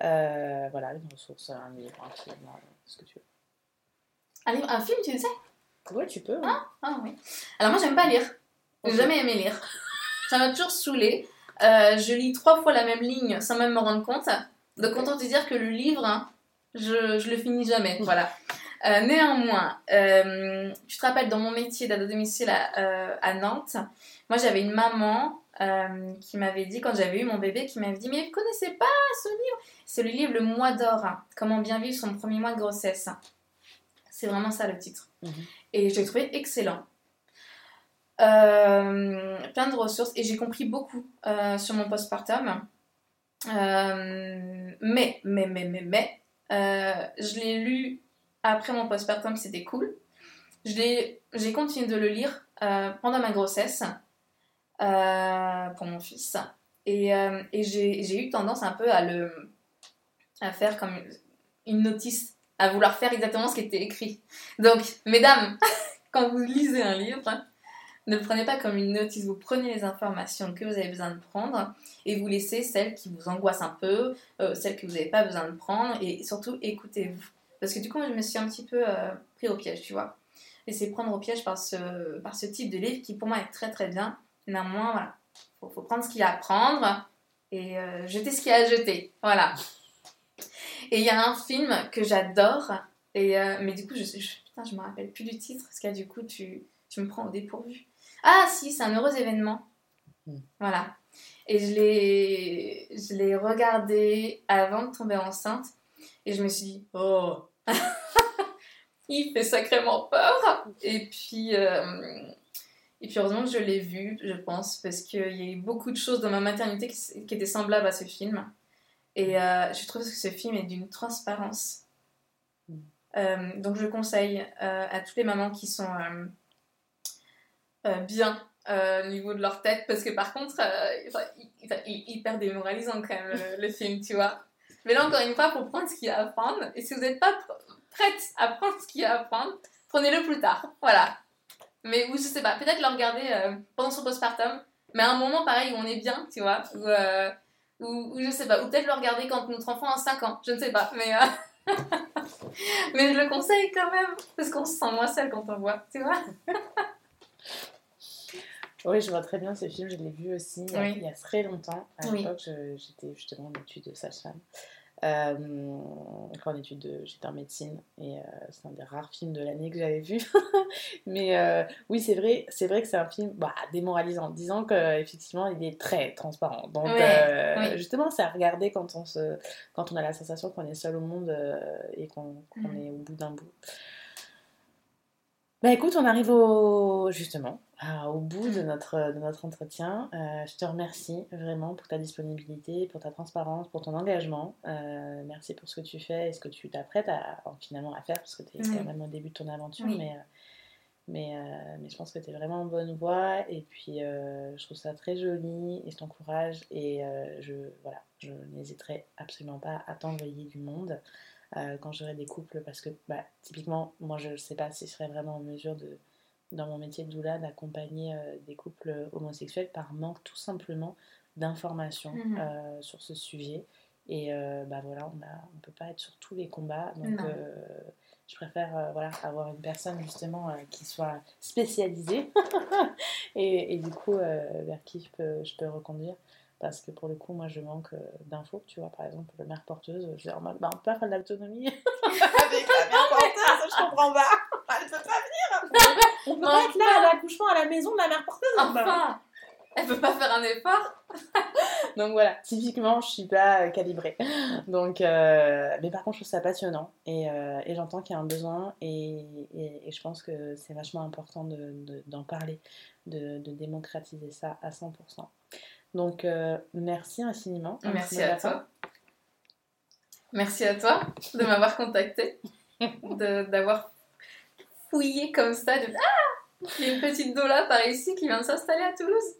Voilà, une ressource, un livre, un film, ce que tu veux. Un, livre- un film, tu disais Ouais, tu peux. Ah oui. Alors moi j'aime pas lire. J'ai jamais aimé lire. Ça m'a toujours saoulé. je lis trois fois la même ligne sans même me rendre compte. Donc autant te dire que le livre, hein, je, je le finis jamais. Voilà. Euh, néanmoins, euh, tu te rappelles dans mon métier d'aide à domicile à, euh, à Nantes, moi j'avais une maman euh, qui m'avait dit, quand j'avais eu mon bébé, qui m'avait dit Mais vous connaissez pas ce livre C'est le livre Le mois d'or, hein, comment bien vivre son premier mois de grossesse. C'est vraiment ça le titre. Mhm. Et je l'ai trouvé excellent. Euh, plein de ressources et j'ai compris beaucoup euh, sur mon postpartum. Euh, mais, mais, mais, mais, mais, euh, je l'ai lu après mon postpartum, c'était cool. J'ai continué de le lire euh, pendant ma grossesse euh, pour mon fils. Et, euh, et j'ai eu tendance un peu à le à faire comme une notice, à vouloir faire exactement ce qui était écrit. Donc, mesdames, *laughs* quand vous lisez un livre, ne le prenez pas comme une notice, vous prenez les informations que vous avez besoin de prendre et vous laissez celles qui vous angoissent un peu, euh, celles que vous n'avez pas besoin de prendre et surtout écoutez-vous. Parce que du coup, moi, je me suis un petit peu euh, pris au piège, tu vois. Laissé prendre au piège par ce, par ce type de livre qui pour moi est très très bien. Néanmoins, voilà, faut, faut prendre ce qu'il y a à prendre et euh, jeter ce qu'il y a à jeter. Voilà. Et il y a un film que j'adore, et mais du coup, je, je, je me rappelle plus du titre, parce que du coup, tu, tu me prends au dépourvu. Ah, si, c'est un heureux événement. Mm. Voilà. Et je l'ai, je l'ai regardé avant de tomber enceinte, et je me suis dit, oh, *laughs* il fait sacrément peur. Et puis, euh, et puis heureusement que je l'ai vu, je pense, parce qu'il y a eu beaucoup de choses dans ma maternité qui, qui étaient semblables à ce film. Et euh, je trouve que ce film est d'une transparence. Mm. Euh, donc je conseille à toutes les mamans qui sont bien euh, au niveau de leur tête, parce que par contre, euh, il, il- hyper démoralisant quand même le, le film, tu vois. Mais là encore une fois, pour prendre ce qu'il y a à prendre, et si vous n'êtes pas pr- prête à prendre ce qu'il y a à prendre, prenez-le plus tard. Voilà. Mais ou je sais pas, peut-être le regarder euh, pendant son postpartum, mais à un moment pareil où on est bien, tu vois, euh, ou, ou je sais pas, ou peut-être le regarder quand notre enfant a 5 ans, je ne sais pas, mais, euh, *laughs* mais je le conseille quand même, parce qu'on se sent moins seul quand on voit, tu vois. *laughs* Oui, je vois très bien ce film, je l'ai vu aussi il y a, Oui. il y a très longtemps. À Oui. l'époque, j'étais justement en études de sage-femme. Euh, en études de. J'étais en médecine et euh, c'est un des rares films de l'année que j'avais vu. *laughs* Mais euh, oui, c'est vrai, c'est vrai que c'est un film bah, démoralisant, disant qu'effectivement il est très transparent. Donc Ouais, euh, oui. justement, c'est à regarder quand on, se, quand on a la sensation qu'on est seul au monde euh, et qu'on Mhm. est au bout d'un bout. Bah écoute, on arrive au justement à- au bout de notre, de notre entretien. Euh, je te remercie vraiment pour ta disponibilité, pour ta transparence, pour ton engagement. Euh, merci pour ce que tu fais et ce que tu t'apprêtes à, à- finalement à faire parce que tu es Oui. quand même au début de ton aventure. Oui. Mais, euh, Mais, euh, mais je pense que tu es vraiment en bonne voie et puis je trouve ça très joli et je t'encourage et je, voilà, je n'hésiterai absolument pas à t'envoyer du monde quand j'aurai des couples parce que bah, typiquement, moi je ne sais pas si je serais vraiment en mesure de, dans mon métier de doula d'accompagner des couples homosexuels par manque tout simplement d'informations mmh. sur ce sujet. Et bah voilà, on ne on peut pas être sur tous les combats. Donc je préfère euh, voilà, avoir une personne justement euh, qui soit spécialisée *laughs* et, et, du coup euh, vers qui je peux, je peux reconduire. Parce que pour le coup, moi je manque d'infos, tu vois, par exemple, la mère porteuse, je dis en mode, bah, on peut pas faire de l'autonomie *laughs* avec la mère porteuse, je comprends pas. Elle peut pas venir. *laughs* On peut pas être là à l'accouchement à la maison de la mère porteuse. Enfin, elle peut pas faire un effort. *laughs* Donc voilà, typiquement, je suis pas euh, calibrée. Donc, euh, mais par contre, je trouve ça passionnant et, euh, et j'entends qu'il y a un besoin et, et, je pense que c'est vachement important d'en de, d'en parler, de, de, démocratiser ça à 100%. Donc, merci infiniment. Merci à toi. Merci à toi de m'avoir contacté, d'avoir fouillé comme ça, de ah il y a une petite dola par ici qui vient de s'installer à Toulouse.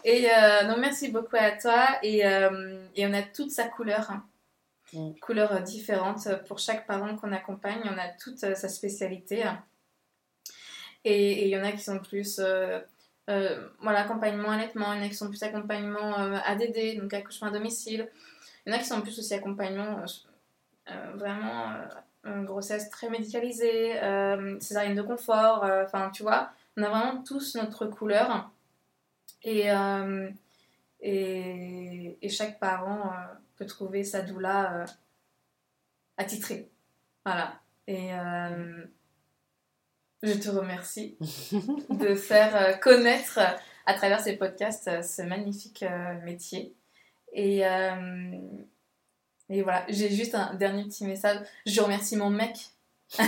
*laughs* et euh, non, merci beaucoup à toi. Et, euh, et on a toute sa couleur. Hein. Mm. Couleur différente pour chaque parent qu'on accompagne. On a toute sa spécialité. Et il y en a qui sont plus euh, voilà, accompagnement allaitement, il y en a qui sont plus accompagnement ADD, donc accouchement à domicile. Il y en a qui sont plus aussi accompagnement vraiment une grossesse très médicalisée, euh, césarienne de confort, euh, enfin tu vois, on a vraiment tous notre couleur et, euh, et, chaque parent peut trouver sa doula attitrée. Voilà. Je te remercie de faire connaître à travers ces podcasts ce magnifique métier. Et, voilà, j'ai juste un dernier petit message. Je remercie mon mec. *laughs*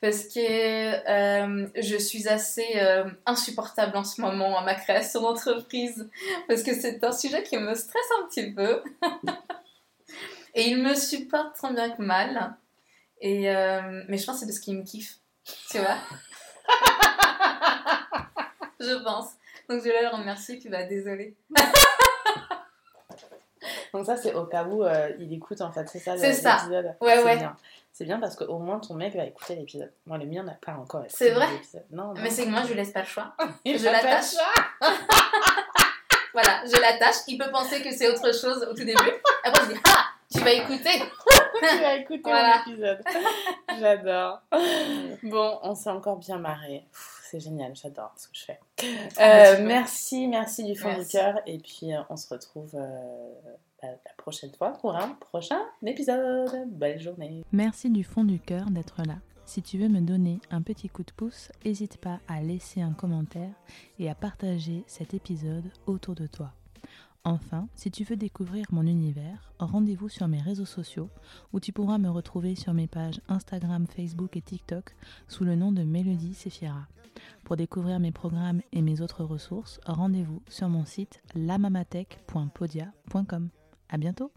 Parce que euh, je suis assez euh, insupportable en ce moment à ma création d'entreprise. Parce que c'est un sujet qui me stresse un petit peu. *laughs* Et il me supporte tant bien que mal. Et, euh, mais je pense que c'est parce qu'il me kiffe. Tu vois *laughs* Je pense. Donc je vais le remercier, puis bah désolé. *laughs* Donc ça, c'est au cas où euh, il écoute, en fait. C'est ça l'épisode. Ouais, ouais. C'est bien parce qu'au moins ton mec va écouter l'épisode. Moi, le mien n'a pas encore C'est vrai non, Mais c'est que moi, je lui laisse pas le choix. *laughs* je l'attache. voilà, je l'attache. Il peut penser que c'est autre chose au tout début. Après, je dis Ah, vas écouter. *laughs* tu vas écouter voilà. l'épisode. *laughs* J'adore. Bon, on s'est encore bien marré. C'est génial, j'adore ce que je fais. Ah, euh, merci, merci du fond du cœur. Et puis, euh, on se retrouve euh, la prochaine fois pour un prochain épisode. Belle journée. Merci du fond du cœur d'être là. Si tu veux me donner un petit coup de pouce, n'hésite pas à laisser un commentaire et à partager cet épisode autour de toi. Enfin, si tu veux découvrir mon univers, rendez-vous sur mes réseaux sociaux où tu pourras me retrouver sur mes pages Instagram, Facebook et TikTok sous le nom de Mélodie Sefiera. Pour découvrir mes programmes et mes autres ressources, rendez-vous sur mon site lamamatech.podia.com. À bientôt